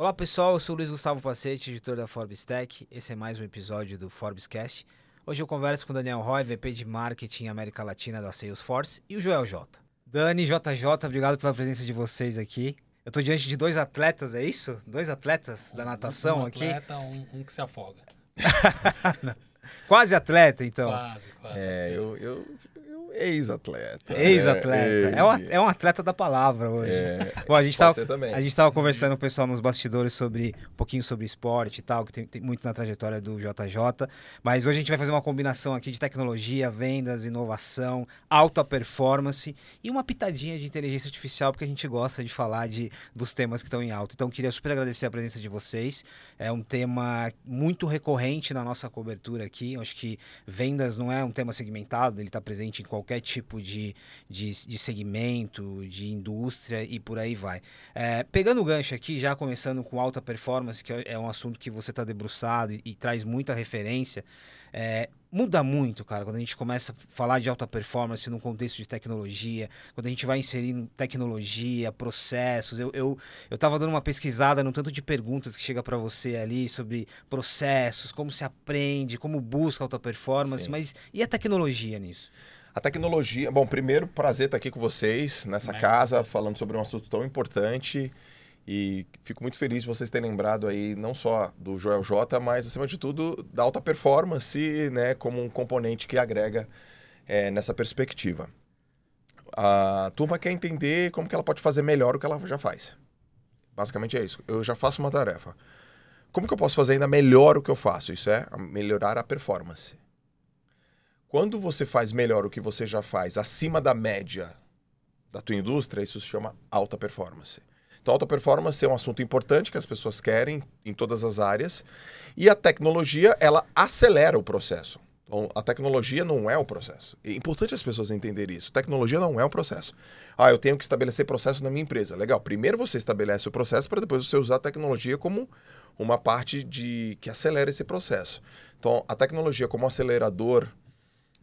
Olá pessoal, eu sou o Luiz Gustavo Pacete, editor da Forbes Tech. Esse é mais um episódio do Forbes Cast. Hoje eu converso com o Daniel Roy, VP de Marketing América Latina da Salesforce, e o Joel J. Dani, JJ, obrigado pela presença de vocês aqui. Eu estou diante de dois atletas, é isso? Dois atletas da natação um aqui? atleta, um, um que se afoga. Quase atleta, então. Quase, quase. É, eu, eu ex-atleta. Ex-atleta. né? É, um, Ex. é um atleta da palavra hoje. É, Bom, a gente pode tava, ser também. a gente tava conversando com o pessoal nos bastidores sobre um pouquinho sobre esporte e tal, que tem, tem muito na trajetória do JJ. Mas hoje a gente vai fazer uma combinação aqui de tecnologia, vendas, inovação, alta performance e uma pitadinha de inteligência artificial, porque a gente gosta de falar de, dos temas que estão em alta. Então, queria super agradecer a presença de vocês. É um tema muito recorrente na nossa cobertura aqui. Eu acho que vendas não é um tema segmentado, ele está presente em qualquer tipo de, de, de segmento, de indústria e por aí vai. É, pegando o gancho aqui, já começando com alta performance, que é um assunto que você está debruçado e, e traz muita referência. É, muda muito, cara, quando a gente começa a falar de alta performance no contexto de tecnologia, quando a gente vai inserindo tecnologia, processos. Eu, eu, eu tava dando uma pesquisada no tanto de perguntas que chega para você ali sobre processos, como se aprende, como busca alta performance, Sim. mas e a tecnologia nisso? A tecnologia. Bom, primeiro, prazer estar aqui com vocês nessa É. casa, falando sobre um assunto tão importante. E fico muito feliz de vocês terem lembrado aí não só do Joel J, mas acima de tudo da alta performance, né, como um componente que agrega é, nessa perspectiva. A turma quer entender como que ela pode fazer melhor o que ela já faz. Basicamente é isso. Eu já faço uma tarefa. Como que eu posso fazer ainda melhor o que eu faço? Isso é melhorar a performance. Quando você faz melhor o que você já faz acima da média da tua indústria, isso se chama alta performance. Então, alta performance é um assunto importante que as pessoas querem em todas as áreas e a tecnologia, ela acelera o processo. Então, a tecnologia não é o processo. É importante as pessoas entenderem isso. Tecnologia não é o processo. Ah, eu tenho que estabelecer processo na minha empresa. Legal. Primeiro você estabelece o processo para depois você usar a tecnologia como uma parte de que acelera esse processo. Então, a tecnologia como acelerador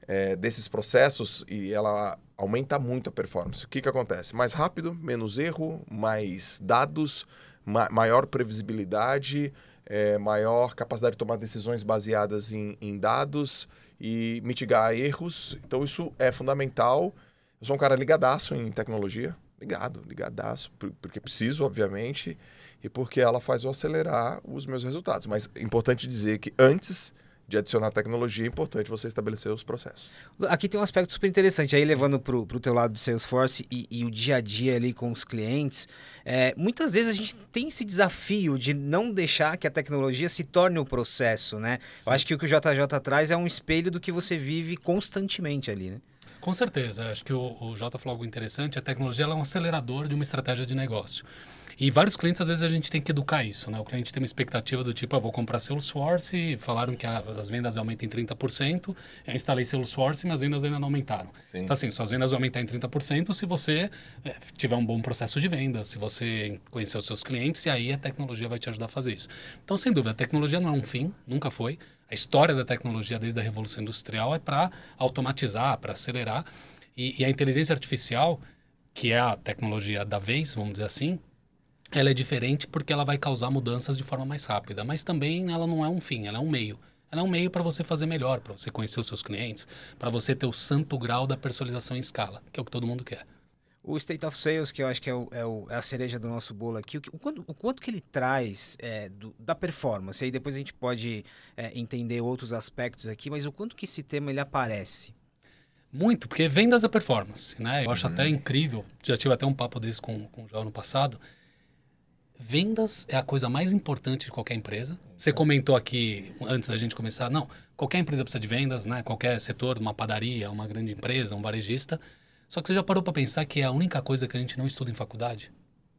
é, desses processos e ela aumenta muito a performance. O que, que acontece? Mais rápido, menos erro, mais dados, ma- maior previsibilidade, é, maior capacidade de tomar decisões baseadas em, em dados e mitigar erros. Então isso é fundamental. Eu sou um cara ligadaço em tecnologia, ligado, ligadaço, por- porque preciso, obviamente, e porque ela faz eu acelerar os meus resultados. Mas é importante dizer que antes de adicionar tecnologia, é importante você estabelecer os processos. Aqui tem um aspecto super interessante, aí levando para o teu lado do Salesforce e, e o dia a dia ali com os clientes. é, muitas vezes a gente tem esse desafio de não deixar que a tecnologia se torne o processo, né? Eu acho que o que o JJ traz é um espelho do que você vive constantemente ali, né? Com certeza. Acho que o, o Jota falou algo interessante. A tecnologia ela é um acelerador de uma estratégia de negócio. E vários clientes, às vezes, a gente tem que educar isso, né? O cliente tem uma expectativa do tipo, ah, vou comprar Salesforce, falaram que as vendas aumentam em 30%, eu instalei Salesforce e minhas vendas ainda não aumentaram. Sim. Então, assim, suas vendas vão aumentar em 30% se você eh, tiver um bom processo de venda, se você conhecer os seus clientes, e aí a tecnologia vai te ajudar a fazer isso. Então, sem dúvida, a tecnologia não é um fim, nunca foi. A história da tecnologia desde a Revolução Industrial é para automatizar, para acelerar. E, e a inteligência artificial, que é a tecnologia da vez, vamos dizer assim, ela é diferente porque ela vai causar mudanças de forma mais rápida, mas também ela não é um fim, ela é um meio. Ela é um meio para você fazer melhor, para você conhecer os seus clientes, para você ter o santo grau da personalização em escala, que é o que todo mundo quer. O State of Sales, que eu acho que é, o- é o- é a cereja do nosso bolo aqui, o, que- o quanto, o quanto que ele traz é, do- da performance, aí depois a gente pode é, entender outros aspectos aqui, mas o quanto que esse tema ele aparece? Muito, porque vendas é performance, né? Eu acho até incrível, já tive até um papo desse com, com o João no passado. Vendas é a coisa mais importante de qualquer empresa. Você comentou aqui, antes da gente começar, não, qualquer empresa precisa de vendas, né? Qualquer setor, uma padaria, uma grande empresa, um varejista. Só que você já parou para pensar que é a única coisa que a gente não estuda em faculdade?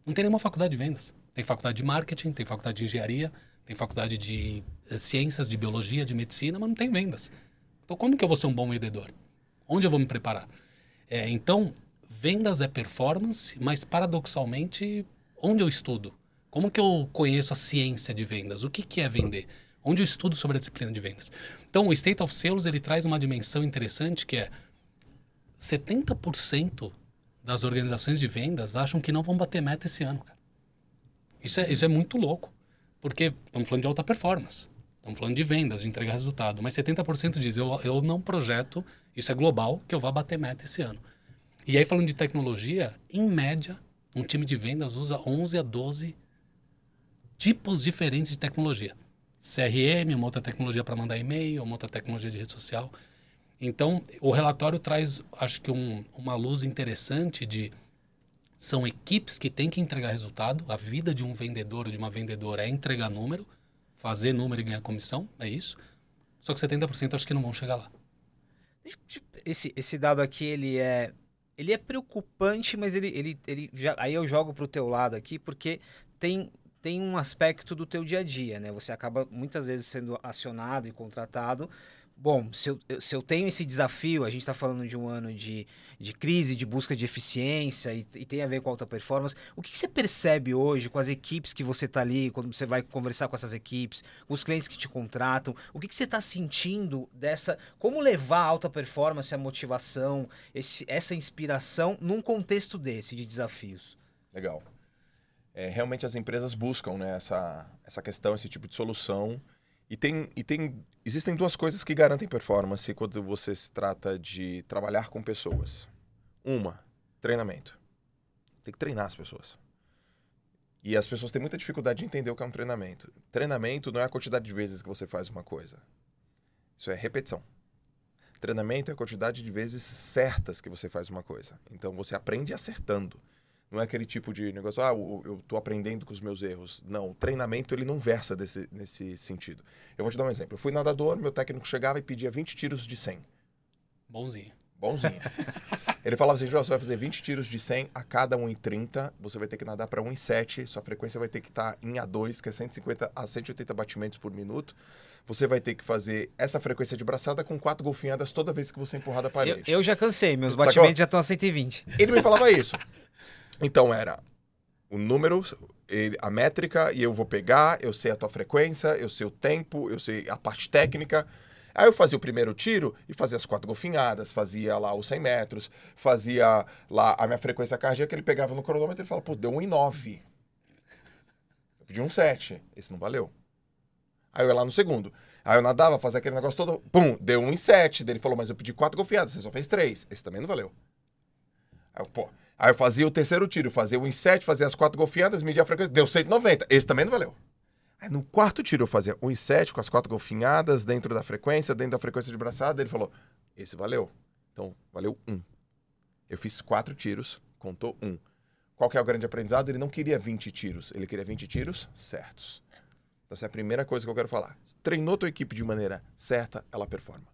Não tem nenhuma faculdade de vendas. Tem faculdade de marketing, tem faculdade de engenharia, tem faculdade de eh, ciências, de biologia, de medicina, mas não tem vendas. Então, como que eu vou ser um bom vendedor? Onde eu vou me preparar? É, então, vendas é performance, mas paradoxalmente, onde eu estudo? Como que eu conheço a ciência de vendas? O que, que é vender? Onde eu estudo sobre a disciplina de vendas? Então, o State of Sales ele traz uma dimensão interessante que é 70% das organizações de vendas acham que não vão bater meta esse ano. Cara. Isso é, isso é muito louco. Porque estamos falando de alta performance. Estamos falando de vendas, de entregar resultado. Mas 70% diz, eu, eu não projeto, isso é global, que eu vá bater meta esse ano. E aí, falando de tecnologia, em média, um time de vendas usa 11 a 12 tipos diferentes de tecnologia. CRM, uma outra tecnologia para mandar e-mail, uma outra tecnologia de rede social. Então, o relatório traz, acho que, um, uma luz interessante de são equipes que têm que entregar resultado. A vida de um vendedor ou de uma vendedora é entregar número, fazer número e ganhar comissão, é isso. Só que 70% acho que não vão chegar lá. Esse, esse dado aqui, ele é ele é preocupante, mas ele, ele, ele já, aí eu jogo para o teu lado aqui, porque tem, tem um aspecto do teu dia a dia, né? Você acaba muitas vezes sendo acionado e contratado bom, se eu, se eu tenho esse desafio, a gente está falando de um ano de, de crise, de busca de eficiência e, e tem a ver com alta performance, o que, que você percebe hoje com as equipes que você está ali, quando você vai conversar com essas equipes, com os clientes que te contratam, o que, que você está sentindo dessa, como levar a alta performance, a motivação, esse, essa inspiração num contexto desse, de desafios? Legal. É, realmente as empresas buscam né, essa, essa questão, esse tipo de solução, e tem, e tem existem duas coisas que garantem performance quando você se trata de trabalhar com pessoas. Uma, treinamento. Tem que treinar as pessoas. E as pessoas têm muita dificuldade de entender o que é um treinamento. Treinamento não é a quantidade de vezes que você faz uma coisa. Isso é repetição. Treinamento é a quantidade de vezes certas que você faz uma coisa. Então você aprende acertando. Não é aquele tipo de negócio, ah, eu estou aprendendo com os meus erros. Não, o treinamento ele não versa desse, nesse sentido. Eu vou te dar um exemplo. Eu fui nadador, meu técnico chegava e pedia 20 tiros de 100. Bonzinho. Bonzinho. ele falava assim, João, você vai fazer 20 tiros de 100 a cada 1,30, você vai ter que nadar para 1,7, sua frequência vai ter que estar tá em A2, que é 150 a 180 batimentos por minuto. Você vai ter que fazer essa frequência de braçada com quatro golfinhadas toda vez que você empurrar da parede. Eu, eu já cansei, meus Sacou? batimentos já estão a 120. Ele me falava isso. Então era o número, a métrica, e eu vou pegar, eu sei a tua frequência, eu sei o tempo, eu sei a parte técnica. Aí eu fazia o primeiro tiro e fazia as quatro golfinhadas, fazia lá os 100 metros, fazia lá a minha frequência cardíaca, ele pegava no cronômetro e falava, pô, deu um em 9. Eu pedi um 7, esse não valeu. Aí eu ia lá no segundo. Aí eu nadava, fazia aquele negócio todo, pum, deu um em 7. Daí ele falou, mas eu pedi quatro golfinhadas, você só fez três. Esse também não valeu. Aí eu, pô, Aí eu fazia o terceiro tiro, fazia o 7, fazia as quatro golfinhadas, media a frequência, deu 190. Esse também não valeu. Aí no quarto tiro eu fazia um 7 com as quatro golfinhadas dentro da frequência, dentro da frequência de braçada. Ele falou: esse valeu. Então, valeu um. Eu fiz quatro tiros, contou um. Qual que é o grande aprendizado? Ele não queria 20 tiros, ele queria 20 tiros certos. Então, essa é a primeira coisa que eu quero falar. Treinou tua equipe de maneira certa, ela performa.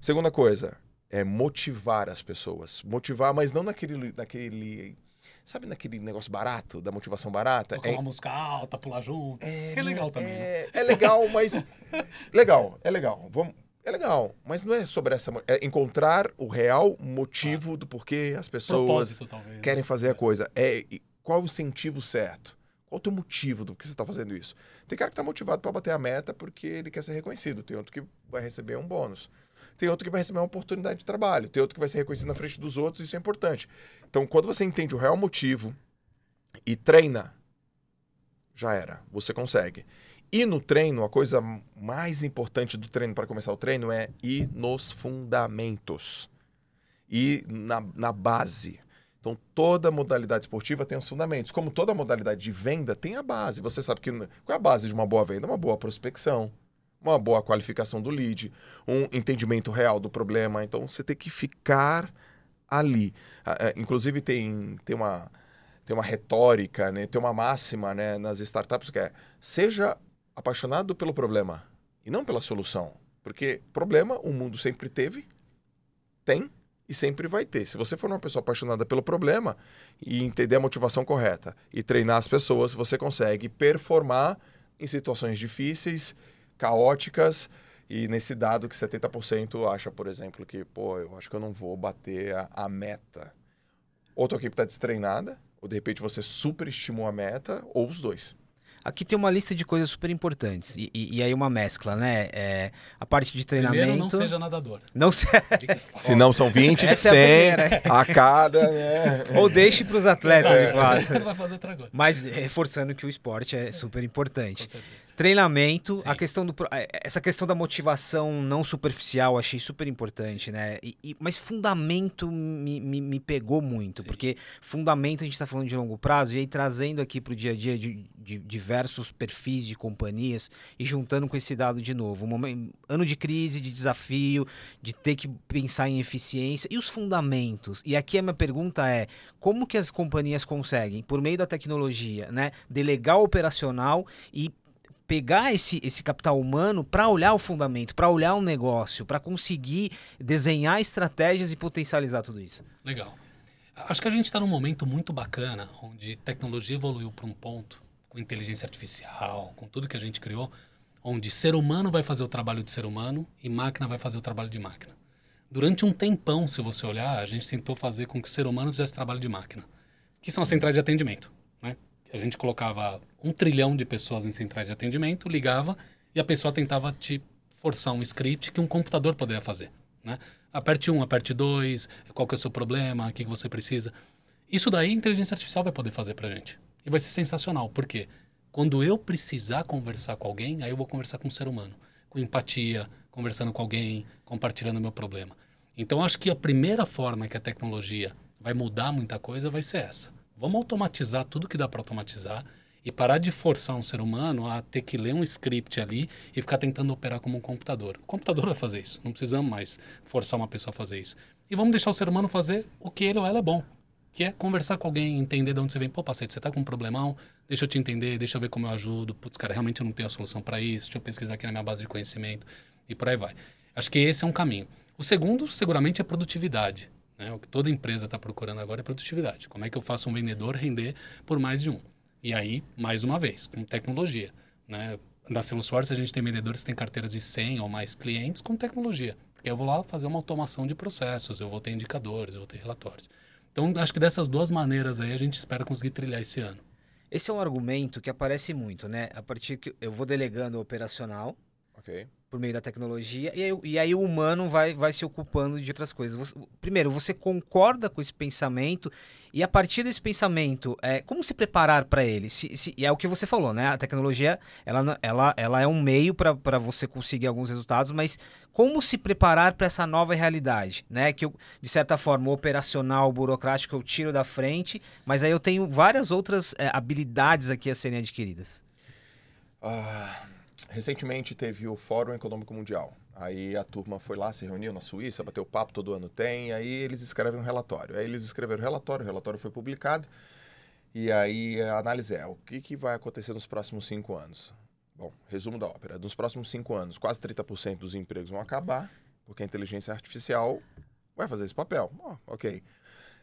Segunda coisa, é motivar as pessoas. Motivar, mas não naquele, naquele sabe naquele negócio barato, da motivação barata? Tocar é... uma música alta, pular junto. É, é legal também. É, né? é legal, mas. legal, é legal. Vamos, é legal, mas não é sobre essa. É encontrar o real motivo ah. do porquê as pessoas talvez, querem né? fazer a coisa. É qual o incentivo certo? Qual o teu motivo do que você está fazendo isso? Tem cara que está motivado para bater a meta porque ele quer ser reconhecido. Tem outro que vai receber um bônus tem outro que vai receber uma oportunidade de trabalho, tem outro que vai ser reconhecido na frente dos outros, isso é importante. Então, quando você entende o real motivo e treina, já era, você consegue. E no treino, a coisa mais importante do treino para começar o treino é ir nos fundamentos. E na, na base. Então, toda modalidade esportiva tem os fundamentos. Como toda modalidade de venda tem a base. Você sabe que qual é a base de uma boa venda? Uma boa prospecção uma boa qualificação do lead, um entendimento real do problema. Então você tem que ficar ali. É, inclusive tem, tem, uma, tem uma retórica, né? tem uma máxima né? nas startups que é seja apaixonado pelo problema e não pela solução. Porque problema o mundo sempre teve, tem e sempre vai ter. Se você for uma pessoa apaixonada pelo problema e entender a motivação correta e treinar as pessoas, você consegue performar em situações difíceis caóticas e nesse dado que 70% acha, por exemplo, que, pô, eu acho que eu não vou bater a, a meta. Ou tua equipe está destreinada, ou de repente você superestimou a meta, ou os dois. aqui tem uma lista de coisas super importantes. E, e, e aí uma mescla, né? É, a parte de treinamento. Primeiro, não seja nadador. Não se... Se não são 20 de Essa 100 é a primeira. a cada, né? Ou deixe para os atletas, claro. coisa. Mas reforçando que o esporte é super Com importante. certeza. Treinamento, Sim. a questão do eh, essa questão da motivação não superficial, achei super importante, né? E, e- mas fundamento me, me, me pegou muito, Sim. porque fundamento a gente está falando de longo prazo e aí trazendo aqui para o dia a dia de, de diversos perfis de companhias e juntando com esse dado de novo, um momento, ano de crise, de desafio, de ter que pensar em eficiência e os fundamentos. E aqui a minha pergunta é como que as companhias conseguem, por meio da tecnologia, né, delegar o operacional e pegar esse, esse capital humano para olhar o fundamento, para olhar o negócio, para conseguir desenhar estratégias e potencializar tudo isso. Legal. Acho que a gente está num momento muito bacana, onde tecnologia evoluiu para um ponto, com inteligência artificial, com tudo que a gente criou, onde ser humano vai fazer o trabalho de ser humano e máquina vai fazer o trabalho de máquina. Durante um tempão, se você olhar, a gente tentou fazer com que o ser humano fizesse trabalho de máquina, que são as centrais de atendimento. A gente colocava um trilhão de pessoas em centrais de atendimento, ligava e a pessoa tentava te forçar um script que um computador poderia fazer. Né? Aperte um, aperte dois, qual que é o seu problema, o que, que você precisa. Isso daí a inteligência artificial vai poder fazer pra gente. E vai ser sensacional. Por quê? Quando eu precisar conversar com alguém, aí eu vou conversar com um ser humano. Com empatia, conversando com alguém, compartilhando meu problema. Então, acho que a primeira forma que a tecnologia vai mudar muita coisa vai ser essa. Vamos automatizar tudo que dá para automatizar e parar de forçar um ser humano a ter que ler um script ali e ficar tentando operar como um computador. O computador vai fazer isso. Não precisamos mais forçar uma pessoa a fazer isso. E vamos deixar o ser humano fazer o que ele ou ela é bom. Que é conversar com alguém, entender de onde você vem. Pô, Pacete, você tá com um problemão? Deixa eu te entender, deixa eu ver como eu ajudo. Putz, cara, realmente eu não tenho a solução para isso. Deixa eu pesquisar aqui na minha base de conhecimento. E por aí vai. Acho que esse é um caminho. O segundo, seguramente, é produtividade. Né? O que toda empresa está procurando agora é produtividade. Como é que eu faço um vendedor render por mais de um? E aí, mais uma vez, com tecnologia. Né? Na Salesforce, a gente tem vendedores que têm carteiras de 100 ou mais clientes com tecnologia. Porque eu vou lá fazer uma automação de processos, eu vou ter indicadores, eu vou ter relatórios. Então, acho que dessas duas maneiras aí a gente espera conseguir trilhar esse ano. Esse é um argumento que aparece muito, né? A partir que eu vou delegando o operacional Ok. Por meio da tecnologia e aí, e aí o humano vai, vai se ocupando de outras coisas. Você- primeiro, você concorda com esse pensamento e a partir desse pensamento, é, como se preparar para ele? Se, se- e é o que você falou, né? A tecnologia ela, ela, ela é um meio para você conseguir alguns resultados, mas como se preparar para essa nova realidade, né? Que eu, de certa forma, operacional, burocrático eu tiro da frente, mas aí eu tenho várias outras é, habilidades aqui a serem adquiridas. Ah, recentemente teve o Fórum Econômico Mundial. Aí a turma foi lá, se reuniu na Suíça, bateu papo, todo ano tem, aí eles escrevem um relatório. Aí eles escreveram o relatório, o relatório foi publicado, e aí a análise é, o que, que vai acontecer nos próximos cinco anos? Bom, resumo da ópera. Nos próximos cinco anos, quase 30% dos empregos vão acabar, porque a inteligência artificial vai fazer esse papel. Ó, ok.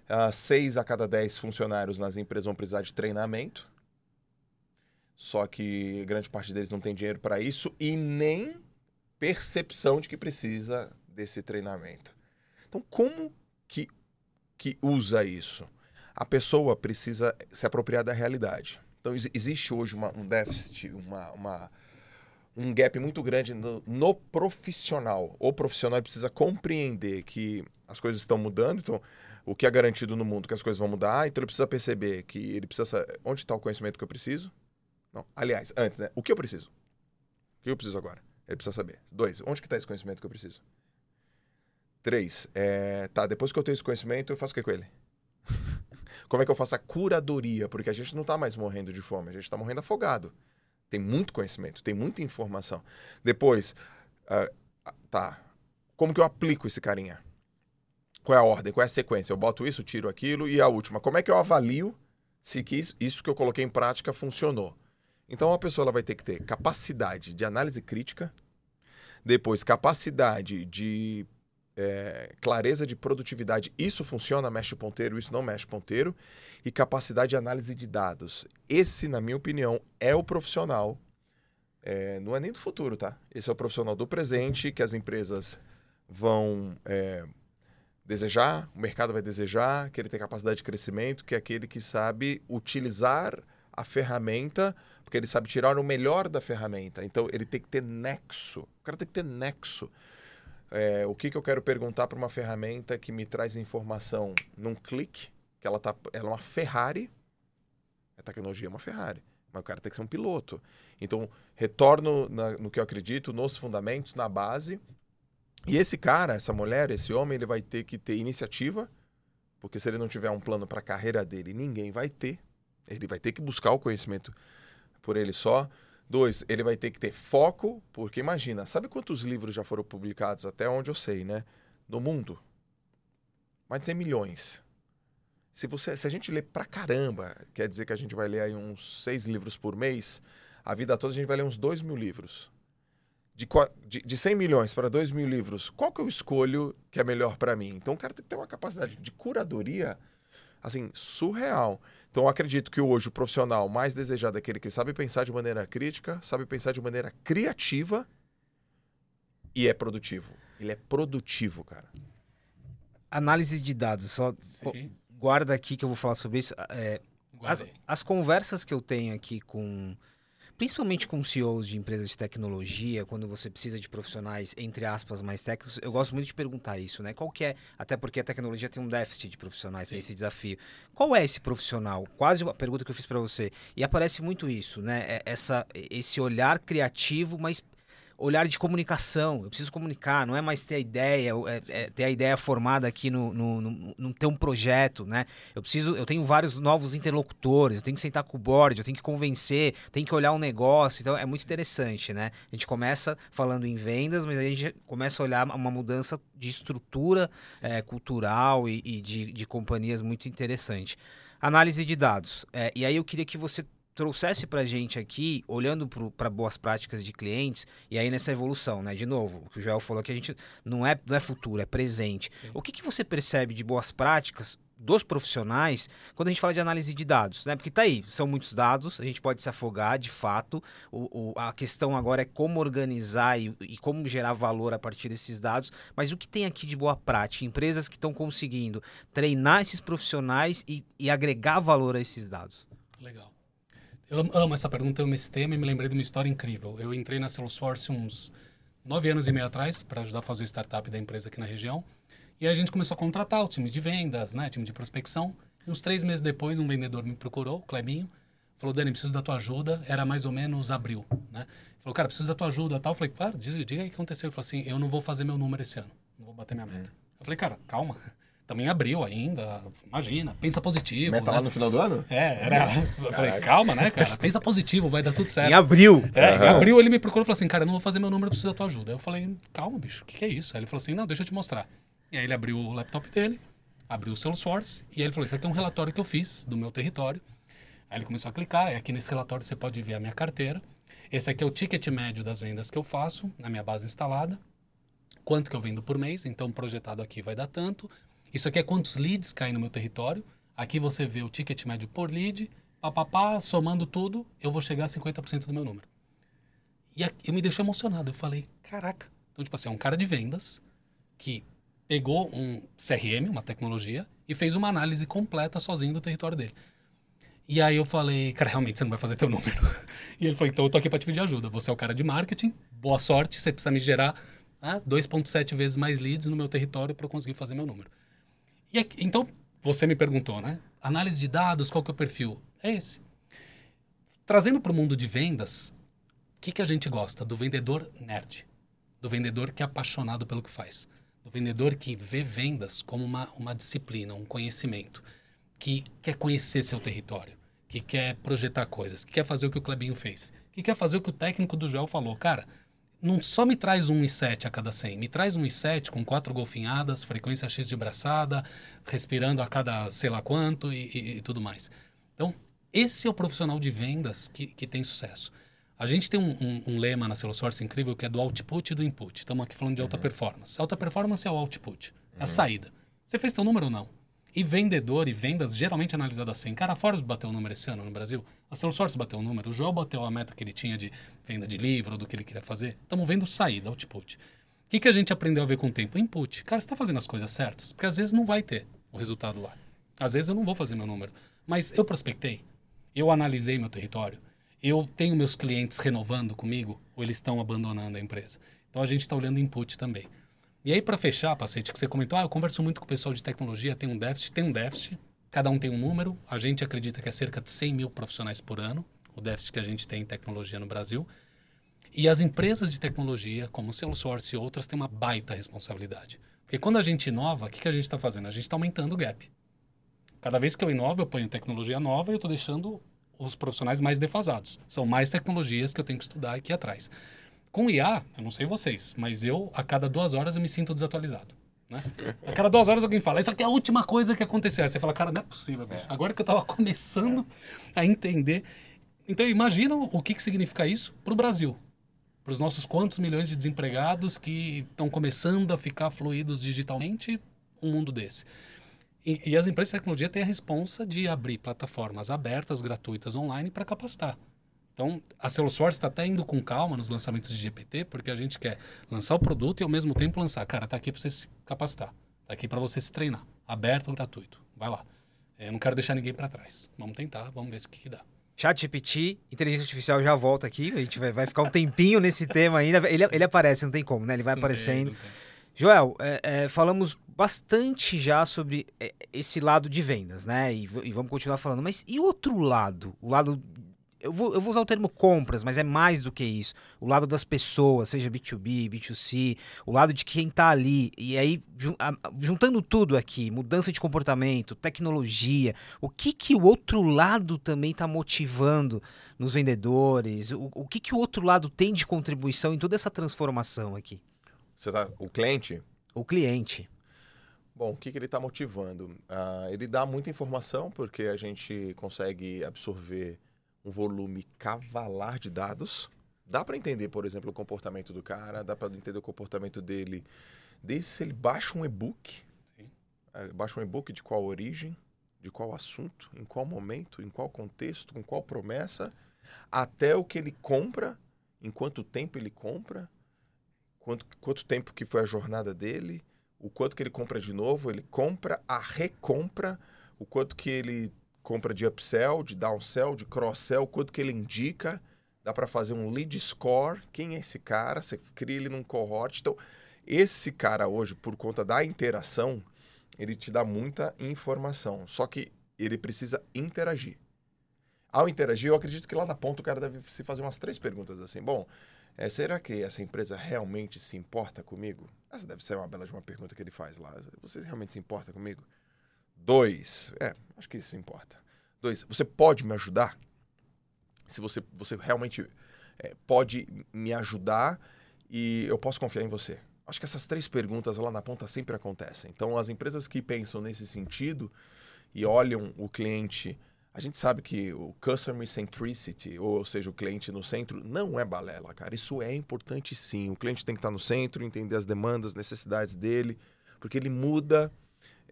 Ah, seis a cada dez funcionários nas empresas vão precisar de treinamento, só que grande parte deles não tem dinheiro para isso e nem percepção de que precisa desse treinamento. Então, como que, que usa isso? A pessoa precisa se apropriar da realidade. Então, ex- existe hoje uma- um déficit, uma, uma- um gap muito grande no, no profissional. O profissional precisa compreender que as coisas estão mudando, então o que é garantido no mundo que as coisas vão mudar, então ele precisa perceber que ele precisa onde está o conhecimento que eu preciso, não. Aliás, antes, né? O que eu preciso? O que eu preciso agora? Ele precisa saber. Dois, onde que está esse conhecimento que eu preciso? Três, é, tá, depois que eu tenho esse conhecimento, eu faço o que com ele? Como é que eu faço a curadoria? Porque a gente não está mais morrendo de fome, a gente está morrendo afogado. Tem muito conhecimento, tem muita informação. Depois, ah, tá, como que eu aplico esse carinha? Qual é a ordem? Qual é a sequência? Eu boto isso, tiro aquilo. E a última, como é que eu avalio se que isso, isso que eu coloquei em prática funcionou? Então a pessoa ela vai ter que ter capacidade de análise crítica, depois capacidade de é, clareza de produtividade, isso funciona, mexe ponteiro, isso não mexe ponteiro, e capacidade de análise de dados. Esse, na minha opinião, é o profissional. é, não é nem do futuro, tá? Esse é o profissional do presente que as empresas vão é, desejar, o mercado vai desejar, que ele tem capacidade de crescimento, que é aquele que sabe utilizar a ferramenta, porque ele sabe tirar o melhor da ferramenta. Então, ele tem que ter nexo. O cara tem que ter nexo. É, o que, que eu quero perguntar para uma ferramenta que me traz informação num clique, que ela, tá, ela é uma Ferrari, a tecnologia é uma Ferrari, mas o cara tem que ser um piloto. Então, retorno na, no que eu acredito, nos fundamentos, na base. E esse cara, essa mulher, esse homem, ele vai ter que ter iniciativa, porque se ele não tiver um plano para a carreira dele, ninguém vai ter. Ele vai ter que buscar o conhecimento por ele só. Dois, ele vai ter que ter foco, porque imagina, sabe quantos livros já foram publicados, até onde eu sei, né? No mundo? Mais de 100 milhões. Se, você, se a gente lê pra caramba, quer dizer que a gente vai ler aí uns seis livros por mês, a vida toda a gente vai ler uns 2 mil livros. De, de, de 100 milhões para 2 mil livros, qual que eu escolho que é melhor para mim? Então o cara tem que ter uma capacidade de curadoria, assim, surreal. Então, eu acredito que hoje o profissional mais desejado é aquele que sabe pensar de maneira crítica, sabe pensar de maneira criativa e é produtivo. Ele é produtivo, cara. Análise de dados, só Sim. guarda aqui que eu vou falar sobre isso. É, as, as conversas que eu tenho aqui com principalmente com CEOs de empresas de tecnologia, quando você precisa de profissionais, entre aspas, mais técnicos, eu gosto muito de perguntar isso, né? Qual que é, até porque a tecnologia tem um déficit de profissionais, tem esse desafio. Qual é esse profissional? Quase a pergunta que eu fiz para você. E aparece muito isso, né? É essa, esse olhar criativo, mas olhar de comunicação. Eu preciso comunicar, não é mais ter a ideia, é, é ter a ideia formada aqui no, no, no, no, ter um projeto, né? Eu preciso, eu tenho vários novos interlocutores, eu tenho que sentar com o board, eu tenho que convencer, tenho que olhar um negócio. Então é muito interessante, né? A gente começa falando em vendas, mas a gente começa a olhar uma mudança de estrutura é, cultural e, e de, de companhias muito interessante. Análise de dados. É, e aí eu queria que você trouxesse para a gente aqui, olhando para boas práticas de clientes, e aí nessa evolução, né? De novo, o que o Joel falou que a gente não é, não é futuro, é presente. Sim. O que, que você percebe de boas práticas dos profissionais quando a gente fala de análise de dados, né? Porque tá aí, são muitos dados, a gente pode se afogar de fato. O, o a questão agora é como organizar e, e, como gerar valor a partir desses dados. Mas o que tem aqui de boa prática? Empresas que estão conseguindo treinar esses profissionais e, e agregar valor a esses dados. Legal. Eu amo essa pergunta, eu amo esse tema e me lembrei de uma história incrível. Eu entrei na Salesforce uns nove anos e meio atrás para ajudar a fazer o startup da empresa aqui na região. E a gente começou a contratar o time de vendas, né, time de prospecção. E uns três meses depois, um vendedor me procurou, o Clebinho, falou, Dani, preciso da tua ajuda. Era mais ou menos abril, né? Falou, cara, preciso da tua ajuda tal. Eu falei, claro, diga, diga aí o que aconteceu. Ele falou assim, eu não vou fazer meu número esse ano. Não vou bater minha meta. Hum. Eu falei, cara, calma também abriu ainda. Imagina, pensa positivo. Meta né? lá no final do ano? É, era. Eu falei, calma, né, cara? Pensa positivo, vai dar tudo certo. Em abril. É, uhum. em abril ele me procurou e falou assim, cara, eu não vou fazer meu número, eu preciso da tua ajuda. Aí eu falei, calma, bicho, o que, que é isso? Aí ele falou assim, não, deixa eu te mostrar. E aí ele abriu o laptop dele, abriu o Salesforce, e aí ele falou, isso aqui é um relatório que eu fiz do meu território. Aí ele começou a clicar, e aqui nesse relatório você pode ver a minha carteira. Esse aqui é o ticket médio das vendas que eu faço na minha base instalada. Quanto que eu vendo por mês, então projetado aqui vai dar tanto isso aqui é quantos leads caem no meu território. Aqui você vê o ticket médio por lead, papapá, somando tudo, eu vou chegar a 50% do meu número. E aqui, eu me deixou emocionado. Eu falei, caraca. Então, tipo assim, é um cara de vendas que pegou um CRM, uma tecnologia, e fez uma análise completa sozinho do território dele. E aí eu falei, cara, realmente você não vai fazer teu número. E ele falou, então eu tô aqui para te pedir ajuda. Você é o cara de marketing, boa sorte, você precisa me gerar ah, 2,7 vezes mais leads no meu território para eu conseguir fazer meu número. E então, você me perguntou, né? Análise de dados, qual que é o perfil? É esse. Trazendo para o mundo de vendas, o que, que a gente gosta? Do vendedor nerd. Do vendedor que é apaixonado pelo que faz. Do vendedor que vê vendas como uma, uma disciplina, um conhecimento. Que quer conhecer seu território. Que quer projetar coisas. Que quer fazer o que o Clebinho fez. Que quer fazer o que o técnico do Joel falou. Cara, não só me traz um 1,7 a cada 100, me traz um 1,7 com quatro golfinhadas, frequência X de braçada, respirando a cada sei lá quanto e, e, e, tudo mais. Então, esse é o profissional de vendas que, que tem sucesso. A gente tem um, um, um lema na Salesforce incrível que é do output e do input. Estamos aqui falando de alta uhum. performance. Alta performance é o output, é a uhum. saída. Você fez teu número ou não? E vendedor e vendas geralmente analisado assim. Cara, a Forbes bateu o número esse ano no Brasil. A Salesforce bateu o número. O Joel bateu a meta que ele tinha de venda de livro, do que ele queria fazer. Estamos vendo saída, output. O que, que a gente aprendeu a ver com o tempo? Input. Cara, você está fazendo as coisas certas? Porque às vezes não vai ter o resultado lá. Às vezes eu não vou fazer meu número. Mas eu prospectei. Eu analisei meu território. Eu tenho meus clientes renovando comigo ou eles estão abandonando a empresa. Então a gente está olhando input também. E aí, para fechar, Pacete, que você comentou, ah, eu converso muito com o pessoal de tecnologia, tem um déficit, tem um déficit, cada um tem um número, a gente acredita que é cerca de 100 mil profissionais por ano, o déficit que a gente tem em tecnologia no Brasil. E as empresas de tecnologia, como Salesforce e outras, têm uma baita responsabilidade. Porque quando a gente inova, o que, que a gente está fazendo? A gente está aumentando o gap. Cada vez que eu inovo, eu ponho tecnologia nova e eu estou deixando os profissionais mais defasados. São mais tecnologias que eu tenho que estudar aqui atrás. Com IA, eu não sei vocês, mas eu, a cada duas horas, eu me sinto desatualizado. Né? A cada duas horas alguém fala, isso aqui é a última coisa que aconteceu. Aí você fala, cara, não é possível, bicho. Agora que eu estava começando a entender. Então, imagina o que, que significa isso para o Brasil. Para os nossos quantos milhões de desempregados que estão começando a ficar fluídos digitalmente, um mundo desse. E, e as empresas de tecnologia têm a responsa de abrir plataformas abertas, gratuitas, online para capacitar. Então, a Salesforce está até indo com calma nos lançamentos de GPT, porque a gente quer lançar o produto e ao mesmo tempo lançar. Cara, está aqui para você se capacitar. Está aqui para você se treinar. Aberto, gratuito. Vai lá. Eu não quero deixar ninguém para trás. Vamos tentar, vamos ver o que, que dá. Chat GPT, inteligência artificial já volta aqui. A gente vai, vai ficar um tempinho nesse tema ainda. Ele, ele aparece, não tem como, né? Ele vai não aparecendo. Tem, Joel, é, é, falamos bastante já sobre é, esse lado de vendas, né? E, e, vamos continuar falando. Mas e o outro lado? O lado eu vou, eu vou usar o termo compras, mas é mais do que isso. O lado das pessoas, seja B2B, B2C, o lado de quem está ali. E aí, juntando tudo aqui, mudança de comportamento, tecnologia, o que, que o outro lado também está motivando nos vendedores? O, o que, que o outro lado tem de contribuição em toda essa transformação aqui? Você tá, o cliente? O cliente. Bom, o que, que ele está motivando? Uh, ele dá muita informação porque a gente consegue absorver um volume cavalar de dados. Dá para entender, por exemplo, o comportamento do cara, dá para entender o comportamento dele desde se ele baixa um e-book, é, baixa um e-book de qual origem, de qual assunto, em qual momento, em qual contexto, com qual promessa, até o que ele compra, em quanto tempo ele compra, quanto, quanto tempo que foi a jornada dele, o quanto que ele compra de novo, ele compra, a recompra, o quanto que ele compra de upsell, de downsell, de cross-sell, quanto que ele indica, dá para fazer um lead score, quem é esse cara, você cria ele num cohort. Então, esse cara hoje, por conta da interação, ele te dá muita informação, só que ele precisa interagir. Ao interagir, eu acredito que lá na ponta o cara deve se fazer umas três perguntas assim. Bom, é, será que essa empresa realmente se importa comigo? Essa deve ser uma bela de uma pergunta que ele faz lá. Você realmente se importa comigo? Dois, é, acho que isso importa. Dois, você pode me ajudar? Se você, você realmente é, pode me ajudar e eu posso confiar em você. Acho que essas três perguntas lá na ponta sempre acontecem. Então, as empresas que pensam nesse sentido e olham o cliente, a gente sabe que o customer centricity, ou seja, o cliente no centro, não é balela, cara. Isso é importante sim. O cliente tem que estar no centro, entender as demandas, necessidades dele, porque ele muda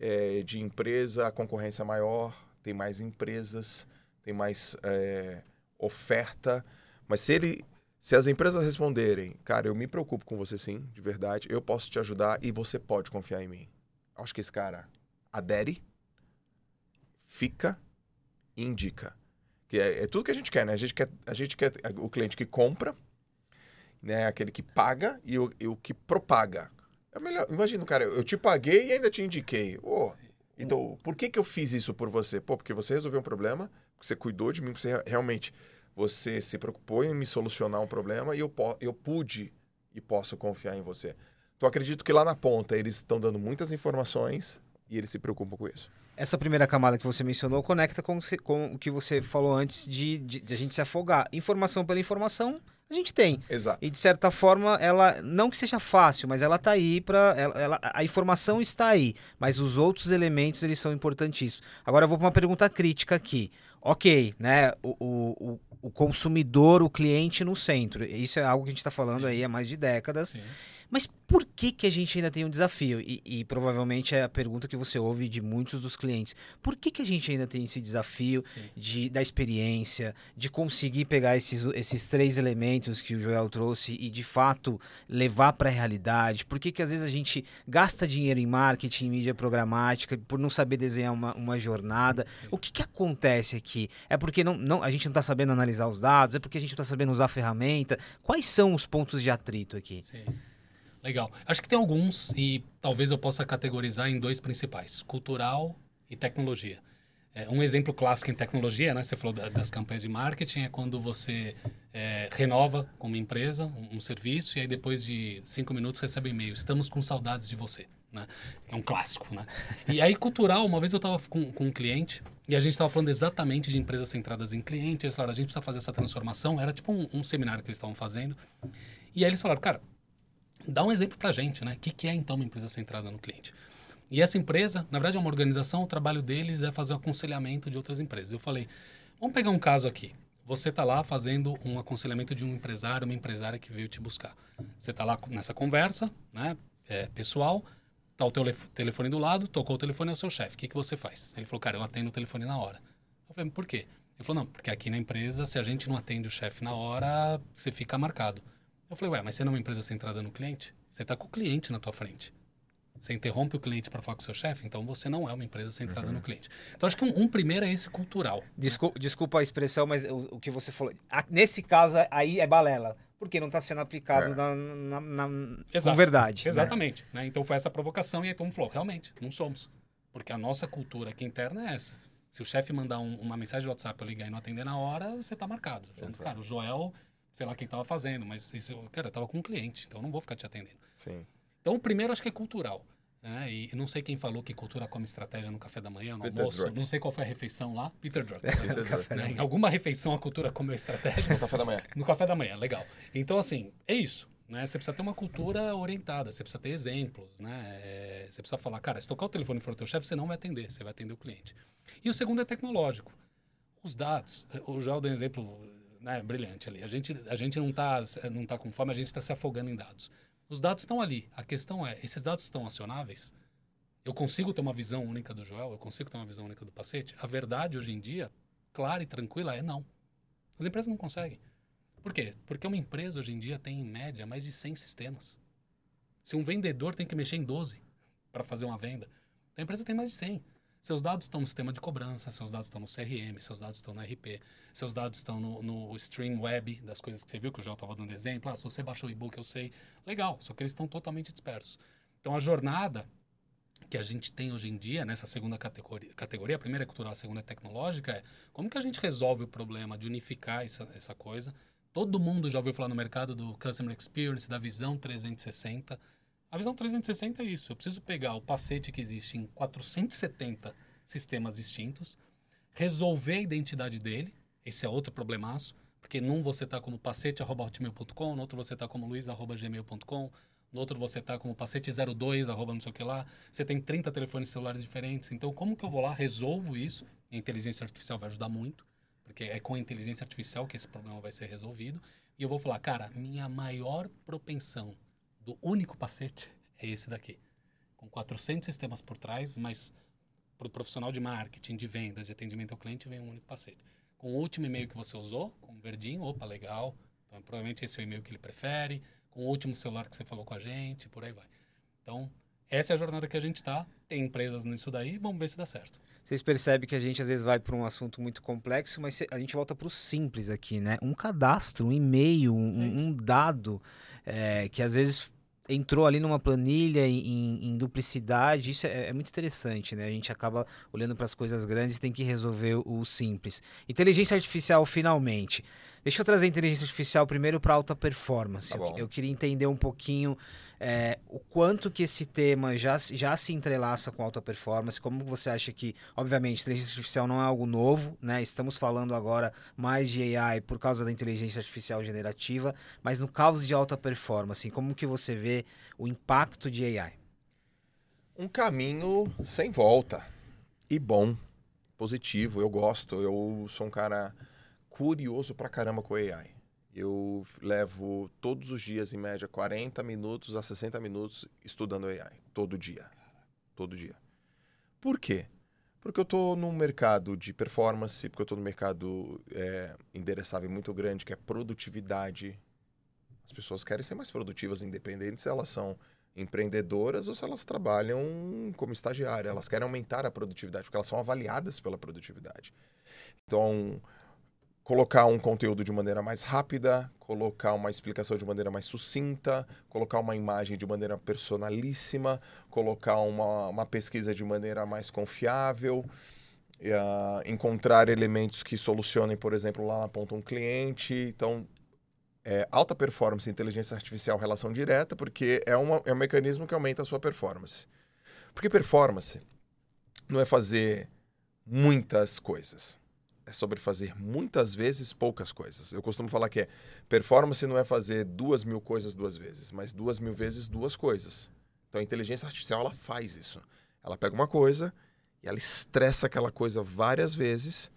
é, de empresa, a concorrência é maior, tem mais empresas, tem mais é, oferta. Mas se ele. Se as empresas responderem, cara, eu me preocupo com você sim, de verdade, eu posso te ajudar e você pode confiar em mim. Acho que esse cara adere, fica e indica. Que é, é, tudo que a gente quer, né? A gente quer, a gente quer o cliente que compra, né? aquele que paga e o, e o que propaga. É melhor, imagina, cara, eu te paguei e ainda te indiquei. Oh, então, por que, que eu fiz isso por você? Pô, porque você resolveu um problema, porque você cuidou de mim, porque você realmente você se preocupou em me solucionar um problema e eu, eu pude e posso confiar em você. Então, acredito que lá na ponta eles estão dando muitas informações e eles se preocupam com isso. Essa primeira camada que você mencionou conecta com, com o que você falou antes de, de, de a gente se afogar. Informação pela informação a gente tem. Exato. E de certa forma, ela não que seja fácil, mas ela está aí para ela, ela, a informação está aí, mas os outros elementos eles são importantíssimos. Agora eu vou para uma pergunta crítica aqui. OK, né? O, o, o consumidor, o cliente no centro. Isso é algo que a gente está falando Sim. aí há mais de décadas. Sim. Mas por que, que a gente ainda tem um desafio? E, e, provavelmente é a pergunta que você ouve de muitos dos clientes. Por que, que a gente ainda tem esse desafio de, da experiência, de conseguir pegar esses, esses três elementos que o Joel trouxe e de fato levar para a realidade? Por que, que às vezes a gente gasta dinheiro em marketing, em mídia programática, por não saber desenhar uma, uma jornada? Sim. O que, que acontece aqui? É porque não, não, a gente não está sabendo analisar os dados? É porque a gente não está sabendo usar a ferramenta? Quais são os pontos de atrito aqui? Sim. Legal. Acho que tem alguns e talvez eu possa categorizar em dois principais: cultural e tecnologia. É, um exemplo clássico em tecnologia, né? Você falou da, das campanhas de marketing, é quando você é, renova como empresa um, um, serviço e aí depois de cinco minutos recebe um e-mail. Estamos com saudades de você, né? É um clássico, né? E aí cultural, uma vez eu estava com, com um cliente e a gente estava falando exatamente de empresas centradas em clientes. Eles falaram, a gente precisa fazer essa transformação. Era tipo um, um seminário que eles estavam fazendo. E aí eles falaram, cara, dá um exemplo para a gente, né? O que, que é então uma empresa centrada no cliente? E essa empresa, na verdade, é uma organização, o trabalho deles é fazer o aconselhamento de outras empresas. Eu falei, vamos pegar um caso aqui. Você está lá fazendo um aconselhamento de um empresário, uma empresária que veio te buscar. Você está lá nessa conversa, né, é, pessoal, tá o teu telefone do lado, tocou o telefone é o seu chefe. O que, que você faz? Ele falou, cara, eu atendo o telefone na hora. Eu falei, por quê? Ele falou, não, porque aqui na empresa, se a gente não atende o chefe na hora, você fica marcado. Eu falei, ué, mas você não é uma empresa centrada no cliente? Você está com o cliente na tua frente. Você interrompe o cliente para falar com o seu chefe, então você não é uma empresa centrada uhum. no cliente. Então acho que um, um, primeiro é esse cultural. Desculpa, né? desculpa a expressão, mas o, o, que você falou. A, nesse caso aí é balela, porque não está sendo aplicado é. na, na, na com verdade. Né? Exatamente. Né? Né? Então foi essa provocação e aí todo mundo falou, realmente, não somos. Porque a nossa cultura aqui interna é essa. Se o chefe mandar um, uma mensagem de WhatsApp eu ligar e não atender na hora, você está marcado. Falando, cara, o Joel sei lá quem estava fazendo, mas isso, cara, eu estava com um cliente, então eu não vou ficar te atendendo. Sim. Então, o primeiro acho que é cultural. Né? E não sei quem falou que cultura come estratégia no café da manhã, no Peter almoço. Druck. Não sei qual foi a refeição lá. Peter Druck. Peter Druck. Né? Em alguma refeição a cultura comeu estratégia. No café da manhã. No café da manhã, legal. Então, assim, é isso. Né? Você precisa ter uma cultura orientada, você precisa ter exemplos. Né? É, você precisa falar, cara, se tocar o telefone for o teu chefe, você não vai atender, você vai atender o cliente. E o segundo é tecnológico. Os dados. O João deu um exemplo né, brilhante ali. A gente, a gente não está não tá com fome, a gente está se afogando em dados. Os dados estão ali. A questão é, esses dados estão acionáveis? Eu consigo ter uma visão única do Joel? Eu consigo ter uma visão única do Pacete? A verdade hoje em dia, clara e tranquila, é não. As empresas não conseguem. Por quê? Porque uma empresa hoje em dia tem, em média, mais de 100 sistemas. Se um vendedor tem que mexer em 12 para fazer uma venda, a empresa tem mais de 100. Seus dados estão no sistema de cobrança, seus dados estão no CRM, seus dados estão no RP, seus dados estão no, no stream web das coisas que você viu, que eu já estava dando exemplo. Ah, se você baixou o e-book, eu sei. Legal, só que eles estão totalmente dispersos. Então, a jornada que a gente tem hoje em dia, nessa segunda categoria, categoria, a primeira é cultural, a segunda é tecnológica, é como que a gente resolve o problema de unificar essa, essa coisa. Todo mundo já ouviu falar no mercado do Customer Experience, da visão 360. A visão 360 é isso. Eu preciso pegar o pacete que existe em 470 sistemas distintos, resolver a identidade dele. Esse é outro problemaço. Porque num você está como pacete.hotmail.com, no outro você está como luiz.gmail.com, no outro você está como pacete02, arroba não sei o que lá. Você tem 30 telefones celulares diferentes. Então, como que eu vou lá, resolvo isso? A inteligência artificial vai ajudar muito, porque é com a inteligência artificial que esse problema vai ser resolvido. E eu vou falar, cara, minha maior propensão do único pacete é esse daqui. Com 400 sistemas por trás, mas para o profissional de marketing, de vendas, de atendimento ao cliente, vem um único pacete. Com o último e-mail que você usou, com o verdinho, opa, legal. Então, provavelmente esse é o e-mail que ele prefere. Com o último celular que você falou com a gente, por aí vai. Então, essa é a jornada que a gente está. Tem empresas nisso daí, vamos ver se dá certo. Vocês percebem que a gente às vezes vai para um assunto muito complexo, mas a gente volta para o simples aqui, né? Um cadastro, um e-mail, um, é um dado é, que às vezes entrou ali numa planilha em, em duplicidade, isso é, é, muito interessante, né? A gente acaba olhando para as coisas grandes e tem que resolver o simples. Inteligência artificial, finalmente. Deixa eu trazer a inteligência artificial primeiro para alta performance. Tá eu, eu, queria entender um pouquinho é, o quanto que esse tema já, já se entrelaça com alta performance, como você acha que, obviamente, inteligência artificial não é algo novo, né? Estamos falando agora mais de AI por causa da inteligência artificial generativa, mas no caso de alta performance, como que você vê o impacto de AI? Um caminho sem volta e bom, positivo. Eu gosto. Eu sou um cara curioso pra caramba com AI. Eu levo todos os dias, em média, 40 minutos a 60 minutos estudando AI. Todo dia. Todo dia. Por quê? Porque eu estou num mercado de performance, porque eu estou num mercado é, endereçável muito grande, que é produtividade. As pessoas querem ser mais produtivas, independente se elas são empreendedoras ou se elas trabalham como estagiária. Elas querem aumentar a produtividade, porque elas são avaliadas pela produtividade. Então, colocar um conteúdo de maneira mais rápida, colocar uma explicação de maneira mais sucinta, colocar uma imagem de maneira personalíssima, colocar uma, uma pesquisa de maneira mais confiável, uh, encontrar elementos que solucionem, por exemplo, lá na ponta um cliente. Então, é, alta performance inteligência artificial relação direta, porque é, uma, é um mecanismo que aumenta a sua performance. Porque performance não é fazer muitas coisas é sobre fazer muitas vezes poucas coisas. Eu costumo falar que é performance não é fazer duas mil coisas duas vezes, mas duas mil vezes duas coisas. Então a inteligência artificial ela faz isso. Ela pega uma coisa e ela estressa aquela coisa várias vezes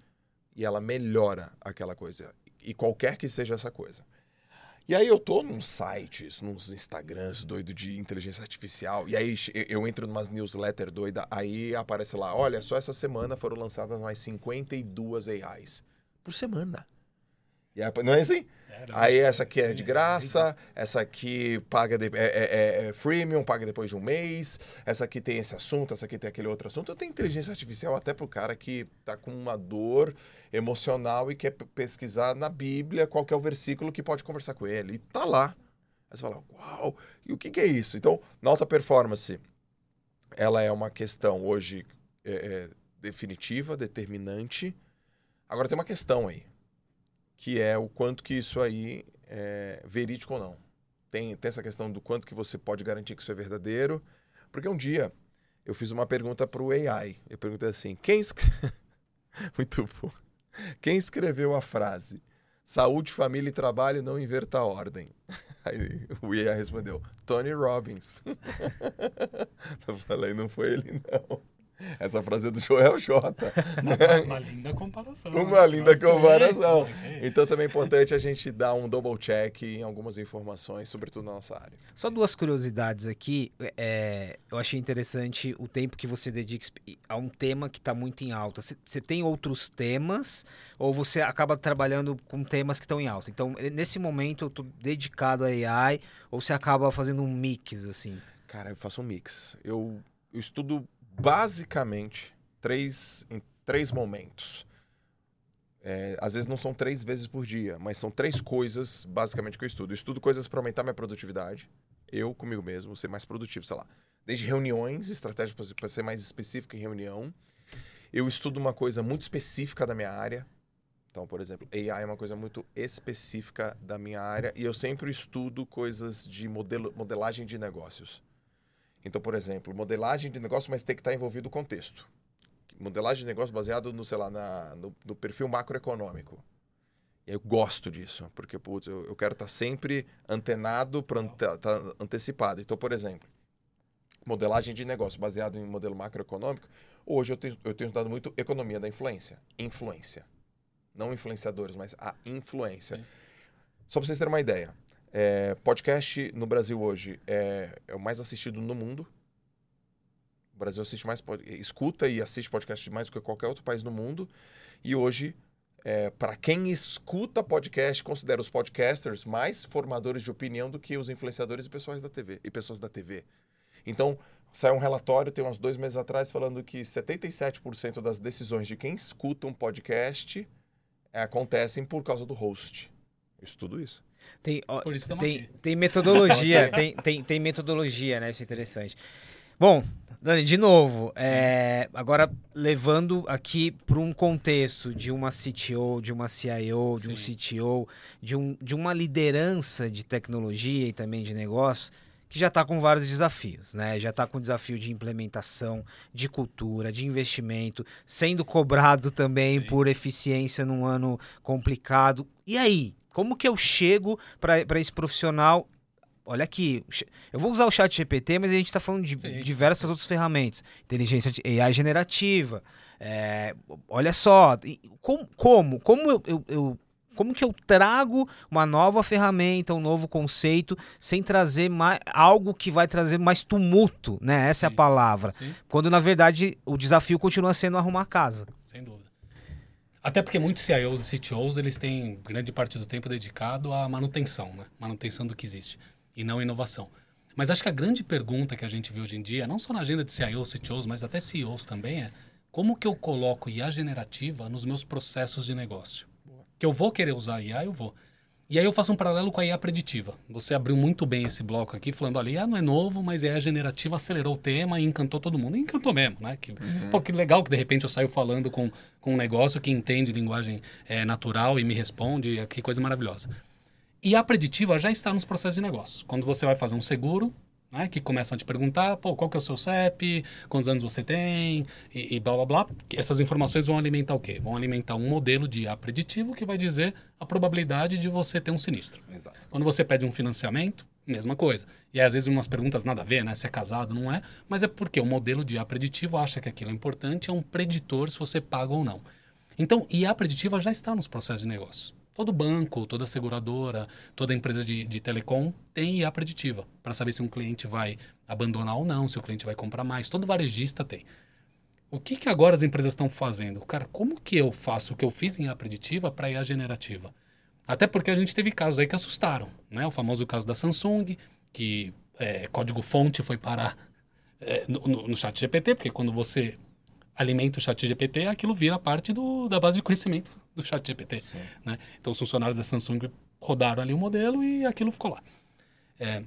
e ela melhora aquela coisa. E qualquer que seja essa coisa. E aí eu tô num sites, nos Instagrams doido de inteligência artificial, e aí eu entro numas newsletter doida, aí aparece lá, olha, só essa semana foram lançadas mais 52 AIs. Por semana. E aí, não é assim? Aí essa aqui é de graça, essa aqui paga de, é, é, é, é, freemium, paga depois de um mês, essa aqui tem esse assunto, essa aqui tem aquele outro assunto. Eu tenho inteligência artificial até pro cara que tá com uma dor emocional e quer pesquisar na Bíblia qual é o versículo que pode conversar com ele. E tá lá. Aí você fala, uau, e o que, que é isso? Então, na alta performance, ela é uma questão hoje é, é, definitiva, determinante. Agora tem uma questão aí que é o quanto que isso aí é verídico ou não. Tem, tem essa questão do quanto que você pode garantir que isso é verdadeiro. Porque um dia eu fiz uma pergunta para o AI. Eu perguntei assim: quem escreveu. Muito bom. Quem escreveu a frase saúde, família e trabalho não inverta a ordem? Aí o AI respondeu: Tony Robbins. eu falei: não foi ele, não. Essa frase é do Joel J. Uma, uma linda comparação. Uma linda Gostei. comparação. Então também é importante a gente dar um double check em algumas informações, sobretudo na nossa área. Só duas curiosidades aqui. É, eu achei interessante o tempo que você dedica a um tema que está muito em alta. Você tem outros temas ou você acaba trabalhando com temas que estão em alta? Então, nesse momento, eu estou dedicado a AI ou você acaba fazendo um mix, assim? Cara, eu faço um mix. Eu, eu estudo basicamente três, em três momentos. É, às vezes não são três vezes por dia, mas são três coisas basicamente que eu estudo. Eu estudo coisas para aumentar minha produtividade, eu comigo mesmo, ser mais produtivo, sei lá. Desde reuniões, estratégias para ser mais específico em reunião. Eu estudo uma coisa muito específica da minha área. Então, por exemplo, AI é uma coisa muito específica da minha área e eu sempre estudo coisas de modelo, modelagem de negócios. Então, por exemplo, modelagem de negócio, mas tem que estar envolvido o contexto. Modelagem de negócio baseado no, sei lá, na, no, no perfil macroeconômico. Eu gosto disso, porque putz, eu, eu quero estar sempre antenado para estar tá antecipado. Então, por exemplo, modelagem de negócio baseado em modelo macroeconômico, hoje eu tenho, eu tenho estudado muito economia da influência. Influência. Não influenciadores, mas a influência. Sim. Só para vocês terem uma ideia. É, podcast no Brasil hoje é, é, o mais assistido no mundo. O Brasil assiste mais, escuta e assiste podcast mais do que qualquer outro país no mundo. E hoje, é, para quem escuta podcast, considera os podcasters mais formadores de opinião do que os influenciadores e pessoas da TV e pessoas da TV. Então, saiu um relatório, tem uns dois meses atrás, falando que 77% das decisões de quem escuta um podcast é, acontecem por causa do host. Eu estudo isso. Tem, ó, tem, tem metodologia, tem, tem, tem metodologia, né? Isso é interessante. Bom, Dani, de novo, é, agora levando aqui para um contexto de uma CTO, de uma CIO, de Sim. um CTO, de, um, de uma liderança de tecnologia e também de negócio, que já está com vários desafios, né? Já está com desafio de implementação, de cultura, de investimento, sendo cobrado também Sim. por eficiência num ano complicado. E aí? Como que eu chego para esse profissional? Olha aqui, eu vou usar o chat GPT, mas a gente está falando de Sim. diversas outras ferramentas. Inteligência AI generativa. É, olha só, como, como, como eu, eu, eu como que eu trago uma nova ferramenta, um novo conceito, sem trazer mais, algo que vai trazer mais tumulto, né? Essa Sim. é a palavra. Sim. Quando na verdade o desafio continua sendo arrumar casa. Sem dúvida. Até porque muitos CIOs e CTOs, eles têm grande parte do tempo dedicado à manutenção, né? Manutenção do que existe e não inovação. Mas acho que a grande pergunta que a gente vê hoje em dia, não só na agenda de CIOs, CTOs, mas até CEOs também, é como que eu coloco IA generativa nos meus processos de negócio? Que eu vou querer usar IA, eu vou. E aí eu faço um paralelo com a IA preditiva. Você abriu muito bem esse bloco aqui, falando, olha, IA não é novo, mas a IA generativa acelerou o tema e encantou todo mundo. E encantou mesmo, né? Que, uhum. Pô, que legal que de repente eu saio falando com, com um negócio que entende linguagem é, natural e me responde, que coisa maravilhosa. E a preditiva já está nos processos de negócio. Quando você vai fazer um seguro, né, que começam a te perguntar, pô, qual que é o seu CEP, quantos anos você tem, e, e blá, blá, blá. Essas informações vão alimentar o quê? Vão alimentar um modelo de A preditivo que vai dizer a probabilidade de você ter um sinistro. Exato. Quando você pede um financiamento, mesma coisa. E às vezes umas perguntas nada a ver, né? Se é casado, não é. Mas é porque o modelo de A preditivo acha que aquilo é importante, é um preditor se você paga ou não. Então, IA preditiva já está nos processos de negócio. Todo banco, toda seguradora, toda empresa de, de telecom tem IA preditiva para saber se um cliente vai abandonar ou não, se o cliente vai comprar mais. Todo varejista tem. O que, que agora as empresas estão fazendo? Cara, como que eu faço o que eu fiz em IA preditiva para IA generativa? Até porque a gente teve casos aí que assustaram. Né? O famoso caso da Samsung, que é, código-fonte foi parar é, no, no, no chat GPT, porque quando você alimenta o chat GPT, aquilo vira parte do, da base de conhecimento do chat GPT. Né? Então, os funcionários da Samsung rodaram ali o modelo e aquilo ficou lá. É,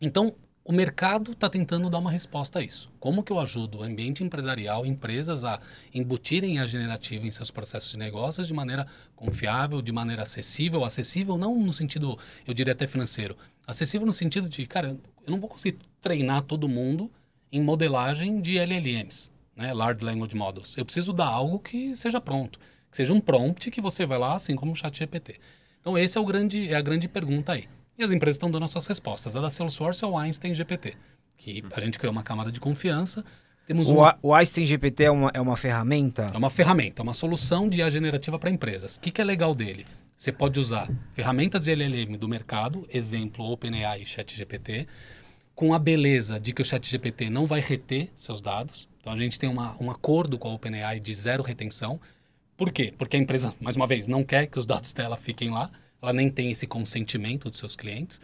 então, o mercado está tentando dar uma resposta a isso. Como que eu ajudo o ambiente empresarial, empresas a embutirem a generativa em seus processos de negócios de maneira confiável, de maneira acessível, acessível não no sentido, eu diria até financeiro, acessível no sentido de, cara, eu não vou conseguir treinar todo mundo em modelagem de LLMs, né, Large Language Models. Eu preciso dar algo que seja pronto que seja um prompt que você vai lá, assim como o chat GPT. Então, esse é, o grande, é a grande pergunta aí. E as empresas estão dando as suas respostas. A da Salesforce é o Einstein GPT, que a gente criou uma camada de confiança. Temos o, uma... o Einstein GPT é uma, é uma ferramenta? É uma ferramenta, é uma solução de IA generativa para empresas. O que, que é legal dele? Você pode usar ferramentas de LLM do mercado, exemplo OpenAI e ChatGPT, com a beleza de que o ChatGPT não vai reter seus dados. Então a gente tem uma, um acordo com a OpenAI de zero retenção. Por quê? Porque a empresa, mais uma vez, não quer que os dados dela fiquem lá, ela nem tem esse consentimento dos seus clientes.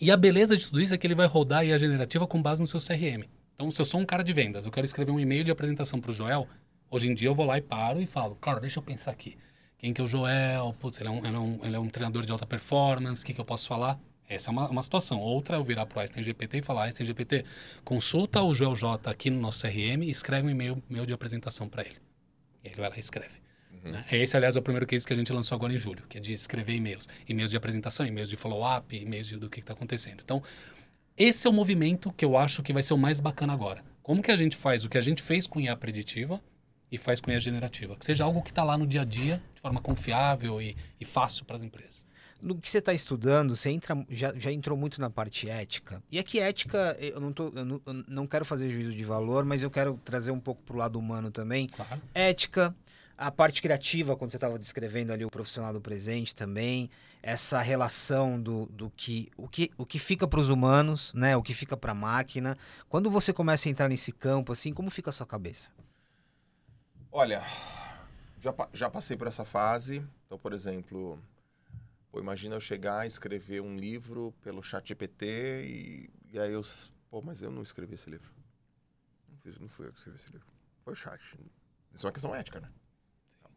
E a beleza de tudo isso é que ele vai rodar a IA generativa com base no seu CRM. Então, se eu sou um cara de vendas, eu quero escrever um e-mail de apresentação para o Joel, hoje em dia eu vou lá e paro e falo, cara, deixa eu pensar aqui. Quem que é o Joel? Putz, ele é um, ele é um, ele é um treinador de alta performance, o que, que eu posso falar? Essa é uma, uma situação. Outra é eu virar para o Einstein GPT e falar, Einstein GPT, consulta o Joel J aqui no nosso CRM e escreve um e-mail meu de apresentação para ele. E ele vai lá e escreve. Uhum. Né? Esse, aliás, é o primeiro case que a gente lançou agora em julho, que é de escrever e-mails. E-mails de apresentação, e-mails de follow-up, e-mails do que está acontecendo. Então, esse é o movimento que eu acho que vai ser o mais bacana agora. Como que a gente faz o que a gente fez com IA preditiva e faz com IA generativa? Que seja algo que está lá no dia a dia, de forma confiável e, e fácil para as empresas. No que você está estudando, você entra, já, já entrou muito na parte ética. E aqui, ética, eu não, tô, eu não, eu não quero fazer juízo de valor, mas eu quero trazer um pouco para o lado humano também. Claro. Ética, a parte criativa, quando você estava descrevendo ali o profissional do presente também, essa relação do, do que, o que o que fica para os humanos, né, o que fica para a máquina. Quando você começa a entrar nesse campo, assim, como fica a sua cabeça? Olha, já, já passei por essa fase. Então, por exemplo, pô, imagina eu chegar e escrever um livro pelo chat GPT e, e aí eu... Pô, mas eu não escrevi esse livro. Não, fiz, não fui eu que escrevi esse livro. Foi o chat. Isso é uma questão ética, né?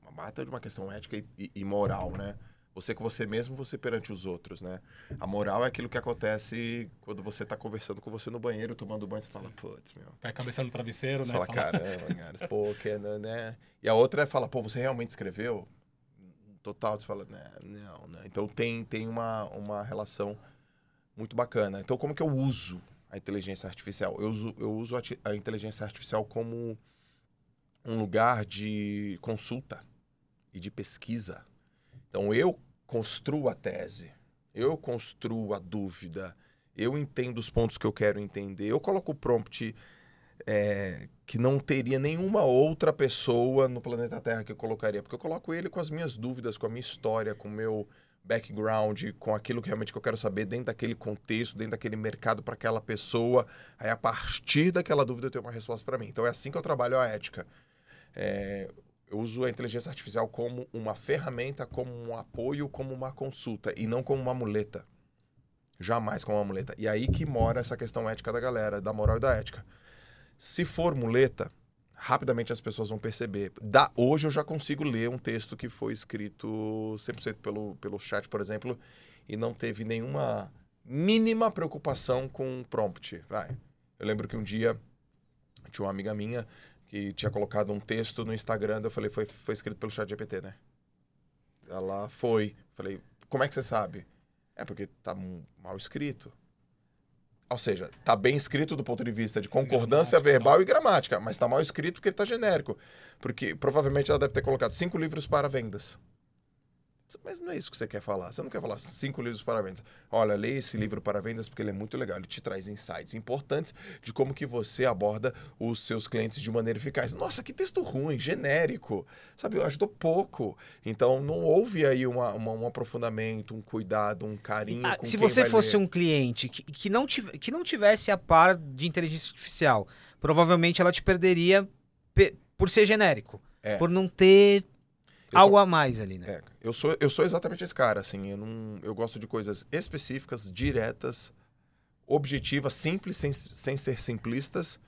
Uma bata de uma questão ética e, e, moral, né? Você com você mesmo, você perante os outros, né? A moral é aquilo que acontece quando você está conversando com você no banheiro, tomando banho, você fala, putz, meu. Pé a cabeça no travesseiro, você né? Fala, caramba, cara, pô, que, né, né? E a outra é falar, pô, você realmente escreveu? Total, você fala, né, não, né? Então tem, tem uma, uma relação muito bacana. Então, como que eu uso a inteligência artificial? Eu uso, eu uso a, a inteligência artificial como um lugar de consulta e de pesquisa. Então eu construo a tese, eu construo a dúvida, eu entendo os pontos que eu quero entender, eu coloco o prompt é, que não teria nenhuma outra pessoa no planeta Terra que eu colocaria. Porque eu coloco ele com as minhas dúvidas, com a minha história, com o meu background, com aquilo que realmente eu quero saber dentro daquele contexto, dentro daquele mercado para aquela pessoa. Aí, a partir daquela dúvida, eu tenho uma resposta para mim. Então, é assim que eu trabalho a ética. É, eu uso a inteligência artificial como uma ferramenta, como um apoio, como uma consulta, e não como uma muleta. Jamais como uma muleta. E aí que mora essa questão ética da galera, da moral e da ética. Se for muleta, rapidamente as pessoas vão perceber. Da, hoje eu já consigo ler um texto que foi escrito 100% pelo, pelo chat, por exemplo, e não teve nenhuma mínima preocupação com prompt. Vai. Eu lembro que um dia tinha uma amiga minha que tinha colocado um texto no Instagram, eu falei, foi, foi escrito pelo chat GPT, né? Ela foi. Falei, como é que você sabe? É porque tá mal escrito. Ou seja, tá bem escrito do ponto de vista de concordância verbal e gramática, mas tá mal escrito porque ele tá genérico. Porque provavelmente ela deve ter colocado cinco livros para vendas. Mas não é isso que você quer falar. Você não quer falar cinco livros para vendas. Olha, leia esse livro para vendas porque ele é muito legal. Ele te traz insights importantes de como que você aborda os seus clientes de maneira eficaz. Nossa, que texto ruim, genérico. Sabe, ajudou pouco. Então, não houve aí uma, uma, um aprofundamento, um cuidado, um carinho. Ah, se você fosse ler. um cliente que, que, não tivesse, que não tivesse a par de inteligência artificial, provavelmente ela te perderia por ser genérico. É. Por não ter algo sou, a mais ali, né? É, eu sou, eu sou exatamente esse cara, assim, eu, não, eu gosto de coisas específicas, diretas, objetivas, simples, sem, sem ser simplistas,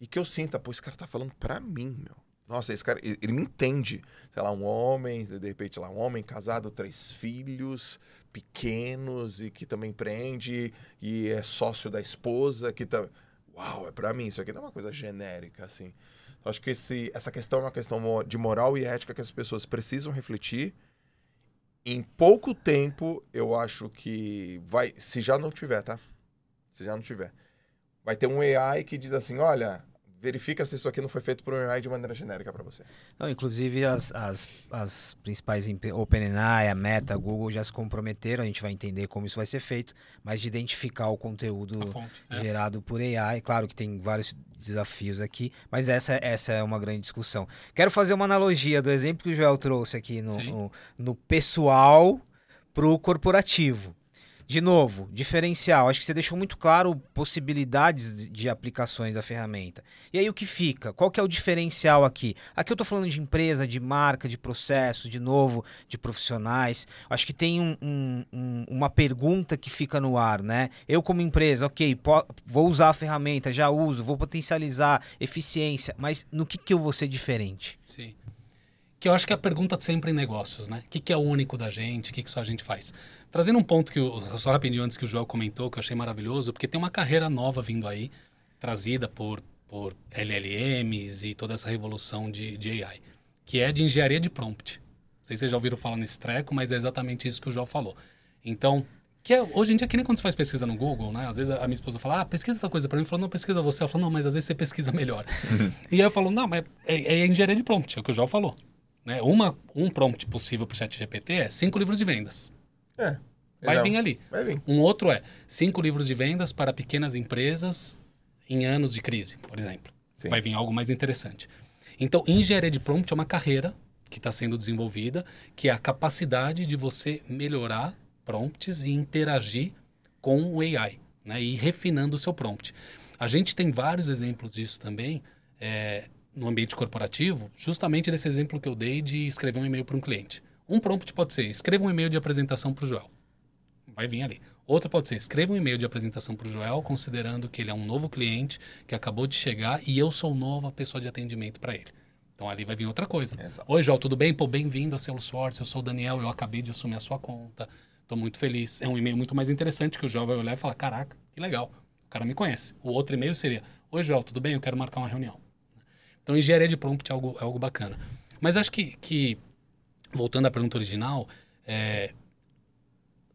e que eu sinta, pô, esse cara tá falando pra mim, meu. Nossa, esse cara, ele me entende. Sei lá, um homem, de repente, lá, um homem casado, três filhos, pequenos, e que também empreende, e é sócio da esposa, que tá... Uau, é pra mim, isso aqui não é uma coisa genérica, assim. Acho que esse, essa questão é uma questão de moral e ética que as pessoas precisam refletir. Em pouco tempo, eu acho que vai. Se já não tiver, tá? Se já não tiver. Vai ter um AI que diz assim: olha, verifica se isso aqui não foi feito por um AI de maneira genérica para você. Não, inclusive as, as, as principais OpenAI, a Meta, a Google já se comprometeram, a gente vai entender como isso vai ser feito, mas de identificar o conteúdo fonte, é. gerado é. por AI. Claro que tem vários desafios aqui, mas essa, essa é uma grande discussão. Quero fazer uma analogia do exemplo que o Joel trouxe aqui no, no, no pessoal para o corporativo de novo, diferencial. Acho que você deixou muito claro possibilidades de aplicações da ferramenta. E aí o que fica? Qual que é o diferencial aqui? Aqui eu estou falando de empresa, de marca, de processos, de novo, de profissionais. Acho que tem um, um, um, uma pergunta que fica no ar, né? Eu como empresa, ok, vou usar a ferramenta, já uso, vou potencializar eficiência, mas no que, que eu vou ser diferente? Sim. Que eu acho que é a pergunta sempre em negócios, né? O que, que é único da gente? O que, que só a gente faz? Trazendo um ponto que, eu, só rapidinho antes que o Joel comentou, que eu achei maravilhoso, porque tem uma carreira nova vindo aí, trazida por, por LLMs e toda essa revolução de, de AI, que é de engenharia de prompt. Não sei se vocês já ouviram falar nesse treco, mas é exatamente isso que o Joel falou. Então, que é, hoje em dia, que nem quando você faz pesquisa no Google, né? Às vezes a minha esposa fala, ah, pesquisa essa coisa para mim. Fala, não, pesquisa você. Ela fala, não, mas às vezes você pesquisa melhor. e aí eu falo, não, mas é, é engenharia de prompt, é o que o Joel falou. Né? Uma, um prompt possível para o chat GPT é cinco livros de vendas. É. Vai não. vir ali. Vai vir. Um outro é cinco livros de vendas para pequenas empresas em anos de crise, por exemplo. Sim. Vai vir algo mais interessante. Então, engenharia de prompt é uma carreira que está sendo desenvolvida, que é a capacidade de você melhorar prompts e interagir com o AI, né? E ir refinando o seu prompt. A gente tem vários exemplos disso também é, no ambiente corporativo, justamente desse exemplo que eu dei de escrever um e-mail para um cliente. Um prompt pode ser: escreva um e-mail de apresentação para o Joel vai vir ali. Outra pode ser, escreva um e-mail de apresentação para o Joel, considerando que ele é um novo cliente que acabou de chegar e eu sou nova pessoa de atendimento para ele. Então ali vai vir outra coisa. Exato. Oi, Joel, tudo bem? Pô, bem-vindo a Salesforce, eu sou o Daniel, eu acabei de assumir a sua conta, estou muito feliz. É um e-mail muito mais interessante que o Joel vai olhar e falar, caraca, que legal, o cara me conhece. O outro e-mail seria, oi, Joel, tudo bem? Eu quero marcar uma reunião. Então, engenharia de prompt é algo, é algo bacana. Mas acho que, que voltando à pergunta original, é,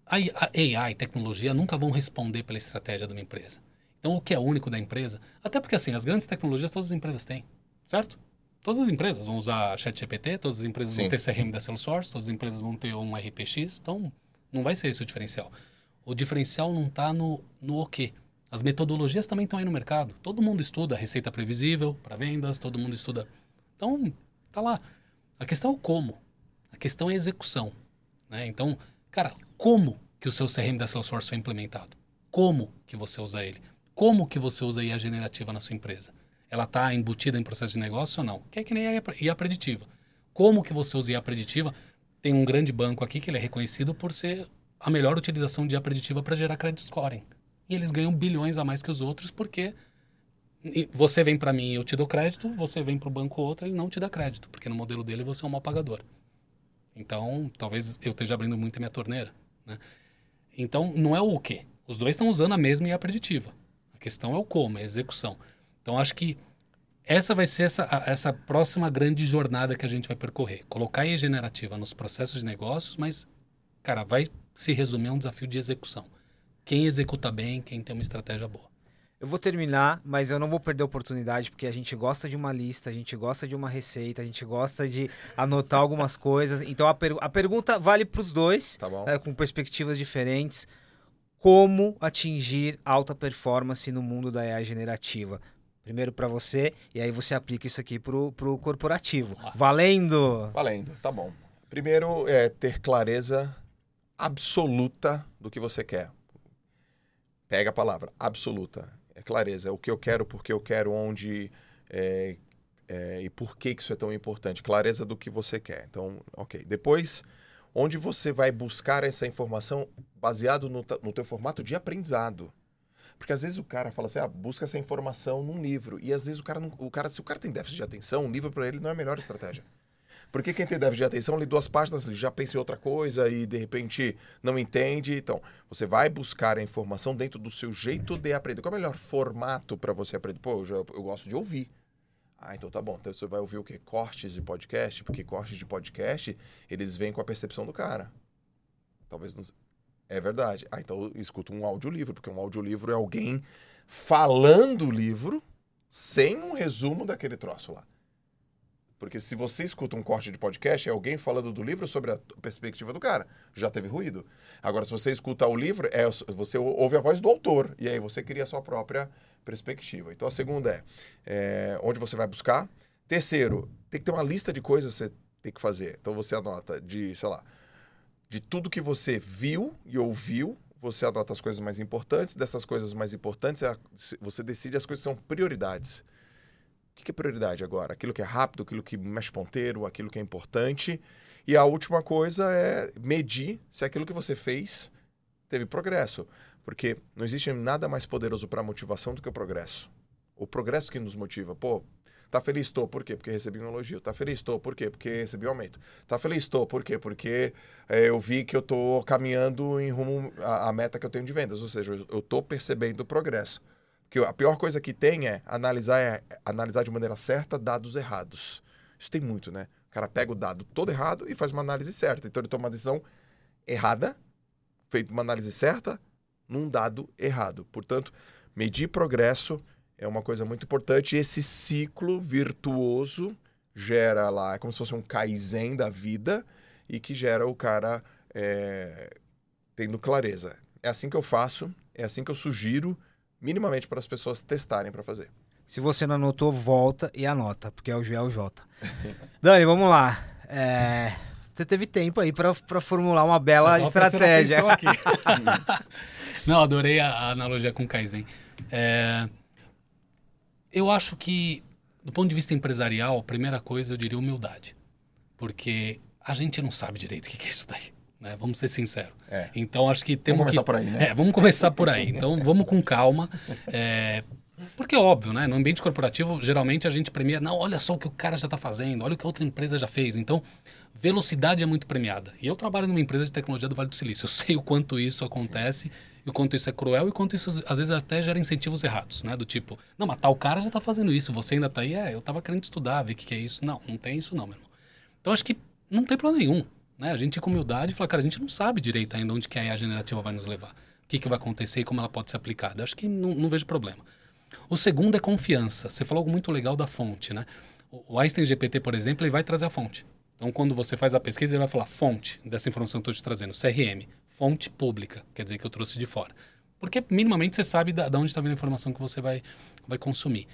a AI, tecnologia, nunca vão responder pela estratégia de uma empresa. Então, o que é único da empresa? Até porque, assim, as grandes tecnologias todas as empresas têm, certo? Todas as empresas vão usar ChatGPT, todas as empresas Sim. vão ter CRM da Salesforce, todas as empresas vão ter um RPX, então não vai ser esse o diferencial. O diferencial não está no, no o quê, As metodologias também estão aí no mercado. Todo mundo estuda receita previsível para vendas, todo mundo estuda. Então, tá lá. A questão é o como. A questão é a execução. Né? Então, cara, como que o seu CRM da Salesforce foi implementado? Como que você usa ele? Como que você usa a IA generativa na sua empresa? Ela está embutida em processo de negócio ou não? Que é que nem a IA preditiva. Como que você usa IA preditiva? Tem um grande banco aqui que ele é reconhecido por ser a melhor utilização de IA preditiva para gerar credit scoring. E eles ganham bilhões a mais que os outros porque você vem para mim e eu te dou crédito, você vem para o banco outro, ele não te dá crédito, porque no modelo dele você é um mal pagador. Então, talvez eu esteja abrindo muito a minha torneira. Né? Então, não é o quê. Os dois estão usando a mesma IA preditiva. A questão é o como, é a execução. Então, acho que essa vai ser essa, essa próxima grande jornada que a gente vai percorrer. Colocar a IA generativa nos processos de negócios, mas, cara, vai se resumir a um desafio de execução. Quem executa bem, quem tem uma estratégia boa. Eu vou terminar, mas eu não vou perder a oportunidade, porque a gente gosta de uma lista, a gente gosta de uma receita, a gente gosta de anotar algumas coisas. Então a, per a pergunta vale para os dois, tá né, com perspectivas diferentes. Como atingir alta performance no mundo da AI generativa? Primeiro para você, e aí você aplica isso aqui para o corporativo. Valendo! Valendo, tá bom. Primeiro é ter clareza absoluta do que você quer. Pega a palavra, absoluta é clareza. É o que eu quero, porque eu quero, onde é, é, e por que, que isso é tão importante. Clareza do que você quer. Então, ok. Depois, onde você vai buscar essa informação baseado no, no teu formato de aprendizado. Porque às vezes o cara fala assim, ah, busca essa informação num livro. E às vezes o cara, não, o cara se o cara tem déficit de atenção, um livro para ele não é a melhor estratégia. Porque quem tem déficit de atenção lê duas páginas, já pensa em outra coisa e de repente não entende. Então, você vai buscar a informação dentro do seu jeito de aprender. Qual é o melhor formato para você aprender? Pô, eu, já, eu gosto de ouvir. Ah, então tá bom. Então você vai ouvir o quê? Cortes de podcast? Porque cortes de podcast, eles vêm com a percepção do cara. Talvez não... É verdade. Ah, então eu escuto um audiolivro, porque um audiolivro é alguém falando o livro sem um resumo daquele troço lá. Porque se você escuta um corte de podcast, é alguém falando do livro sobre a perspectiva do cara. Já teve ruído. Agora, se você escuta o livro, é, você ouve a voz do autor. E aí você cria a sua própria perspectiva. Então, a segunda é, é onde você vai buscar. Terceiro, tem que ter uma lista de coisas que você tem que fazer. Então, você anota de, sei lá, de tudo que você viu e ouviu, você anota as coisas mais importantes. Dessas coisas mais importantes, é você decide as coisas que são prioridades. O que é prioridade agora? Aquilo que é rápido, aquilo que mexe ponteiro, aquilo que é importante. E a última coisa é medir se aquilo que você fez teve progresso. Porque não existe nada mais poderoso para a motivação do que o progresso. O progresso que nos motiva. Pô, tá feliz? Tô. Por quê? Porque recebi um elogio. Tá feliz? Tô. Por quê? Porque recebi um aumento. Tá feliz? Tô. Por quê? Porque é, eu vi que eu tô caminhando em rumo à, à meta que eu tenho de vendas. Ou seja, eu tô percebendo o progresso. Que a pior coisa que tem é analisar, é analisar de maneira certa dados errados. Isso tem muito, né? O cara pega o dado todo errado e faz uma análise certa. Então ele toma uma decisão errada, feito uma análise certa, num dado errado. Portanto, medir progresso é uma coisa muito importante. Esse ciclo virtuoso gera lá, é como se fosse um Kaizen da vida e que gera o cara é, tendo clareza. É assim que eu faço, é assim que eu sugiro minimamente para as pessoas testarem para fazer. Se você não anotou, volta e anota, porque é o G é o J. Dani, vamos lá. É... Você teve tempo aí para formular uma bela estratégia. não, adorei a, a, analogia com o Kaizen. É... Eu acho que, do ponto de vista empresarial, a primeira coisa eu diria humildade. Porque a gente não sabe direito o que é isso daí. Né? Vamos ser sinceros. É. Então acho que temos vamos começar que... por aí, né? É, vamos começar por aí. Então vamos com calma. É... Porque é óbvio, né? No ambiente corporativo, geralmente a gente premia, não, olha só o que o cara já está fazendo, olha o que a outra empresa já fez. Então, velocidade é muito premiada. E eu trabalho numa empresa de tecnologia do Vale do Silício. Eu sei o quanto isso acontece, Sim. e o quanto isso é cruel, e o quanto isso às vezes até gera incentivos errados, né? Do tipo, não, mas tal cara já está fazendo isso, você ainda está aí? É, eu estava querendo estudar, ver o que, que é isso. Não, não tem isso não, meu irmão. Então, acho que não tem problema nenhum. Né? A gente com humildade fala, cara, a gente não sabe direito ainda onde que a IA generativa vai nos levar. O que, que vai acontecer e como ela pode ser aplicada. Acho que não, não vejo problema. O segundo é confiança. Você falou algo muito legal da fonte, né? O Einstein GPT, por exemplo, ele vai trazer a fonte. Então, quando você faz a pesquisa, ele vai falar fonte dessa informação que eu estou te trazendo, CRM, fonte pública, quer dizer que eu trouxe de fora. Porque minimamente você sabe da onde está vindo a informação que você vai, vai consumir.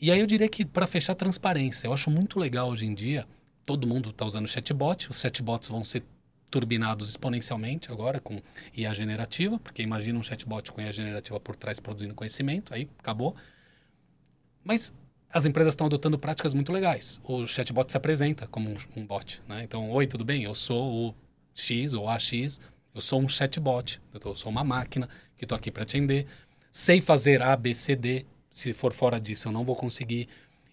E aí eu diria que, para fechar, transparência. Eu acho muito legal hoje em dia, todo mundo está usando chatbot, os chatbots vão ser turbinados exponencialmente agora com IA generativa, porque imagina um chatbot com IA generativa por trás produzindo conhecimento, aí acabou. Mas as empresas estão adotando práticas muito legais. O chatbot se apresenta como um, um bot. Né? Então, oi, tudo bem? Eu sou o X ou AX, eu sou um chatbot, eu sou uma máquina que estou aqui para atender. Sei fazer A, B, C, D. Se for fora disso, eu não vou conseguir.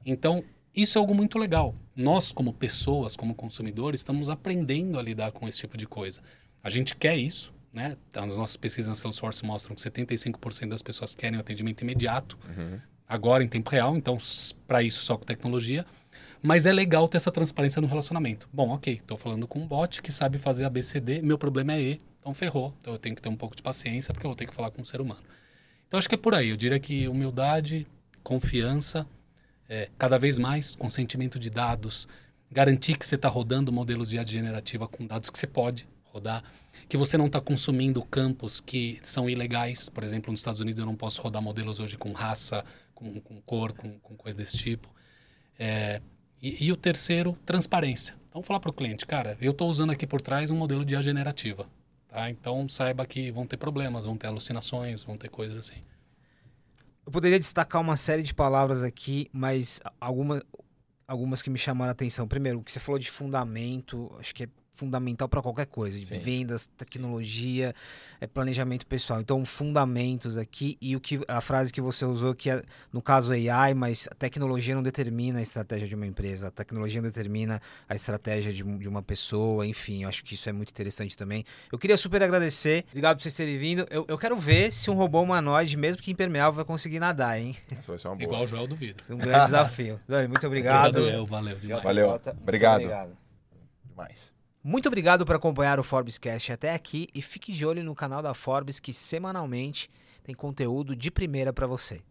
Então, isso é algo muito legal. Nós, como pessoas, como consumidores, estamos aprendendo a lidar com esse tipo de coisa. A gente quer isso, né? As nossas pesquisas na Salesforce mostram que 75% das pessoas querem o atendimento imediato. Uhum agora em tempo real, então para isso só com tecnologia. Mas é legal ter essa transparência no relacionamento. Bom, ok, estou falando com um bot que sabe fazer ABCD, meu problema é E, então ferrou. Então eu tenho que ter um pouco de paciência porque eu vou ter que falar com um ser humano. Então acho que é por aí. Eu diria que humildade, confiança, é, cada vez mais consentimento de dados, garantir que você está rodando modelos de IA generativa com dados que você pode rodar, que você não está consumindo campos que são ilegais. Por exemplo, nos Estados Unidos eu não posso rodar modelos hoje com raça, com, com cor, com, com coisa desse tipo. É, e, e, o terceiro, transparência. Então, falar para o cliente, cara, eu estou usando aqui por trás um modelo de IA generativa. Tá? Então, saiba que vão ter problemas, vão ter alucinações, vão ter coisas assim. Eu poderia destacar uma série de palavras aqui, mas alguma, algumas que me chamaram a atenção. Primeiro, o que você falou de fundamento, acho que é fundamental para qualquer coisa, de Sim. vendas, tecnologia, é, planejamento pessoal. Então, fundamentos aqui e o que a frase que você usou que é, no caso AI, mas a tecnologia não determina a estratégia de uma empresa, a tecnologia não determina a estratégia de, de uma pessoa, enfim, eu acho que isso é muito interessante também. Eu queria super agradecer, obrigado por vocês terem vindo. Eu, eu quero ver se um robô humanoide, mesmo que impermeável, vai conseguir nadar, hein? Essa vai ser uma boa. Igual o Joel do vidro. Um grande desafio. Dani, muito obrigado. Valeu, valeu demais. Valeu, obrigado. obrigado. Demais. Muito obrigado por acompanhar o Forbescast até aqui e fique de olho no canal da Forbes que semanalmente tem conteúdo de primeira para você.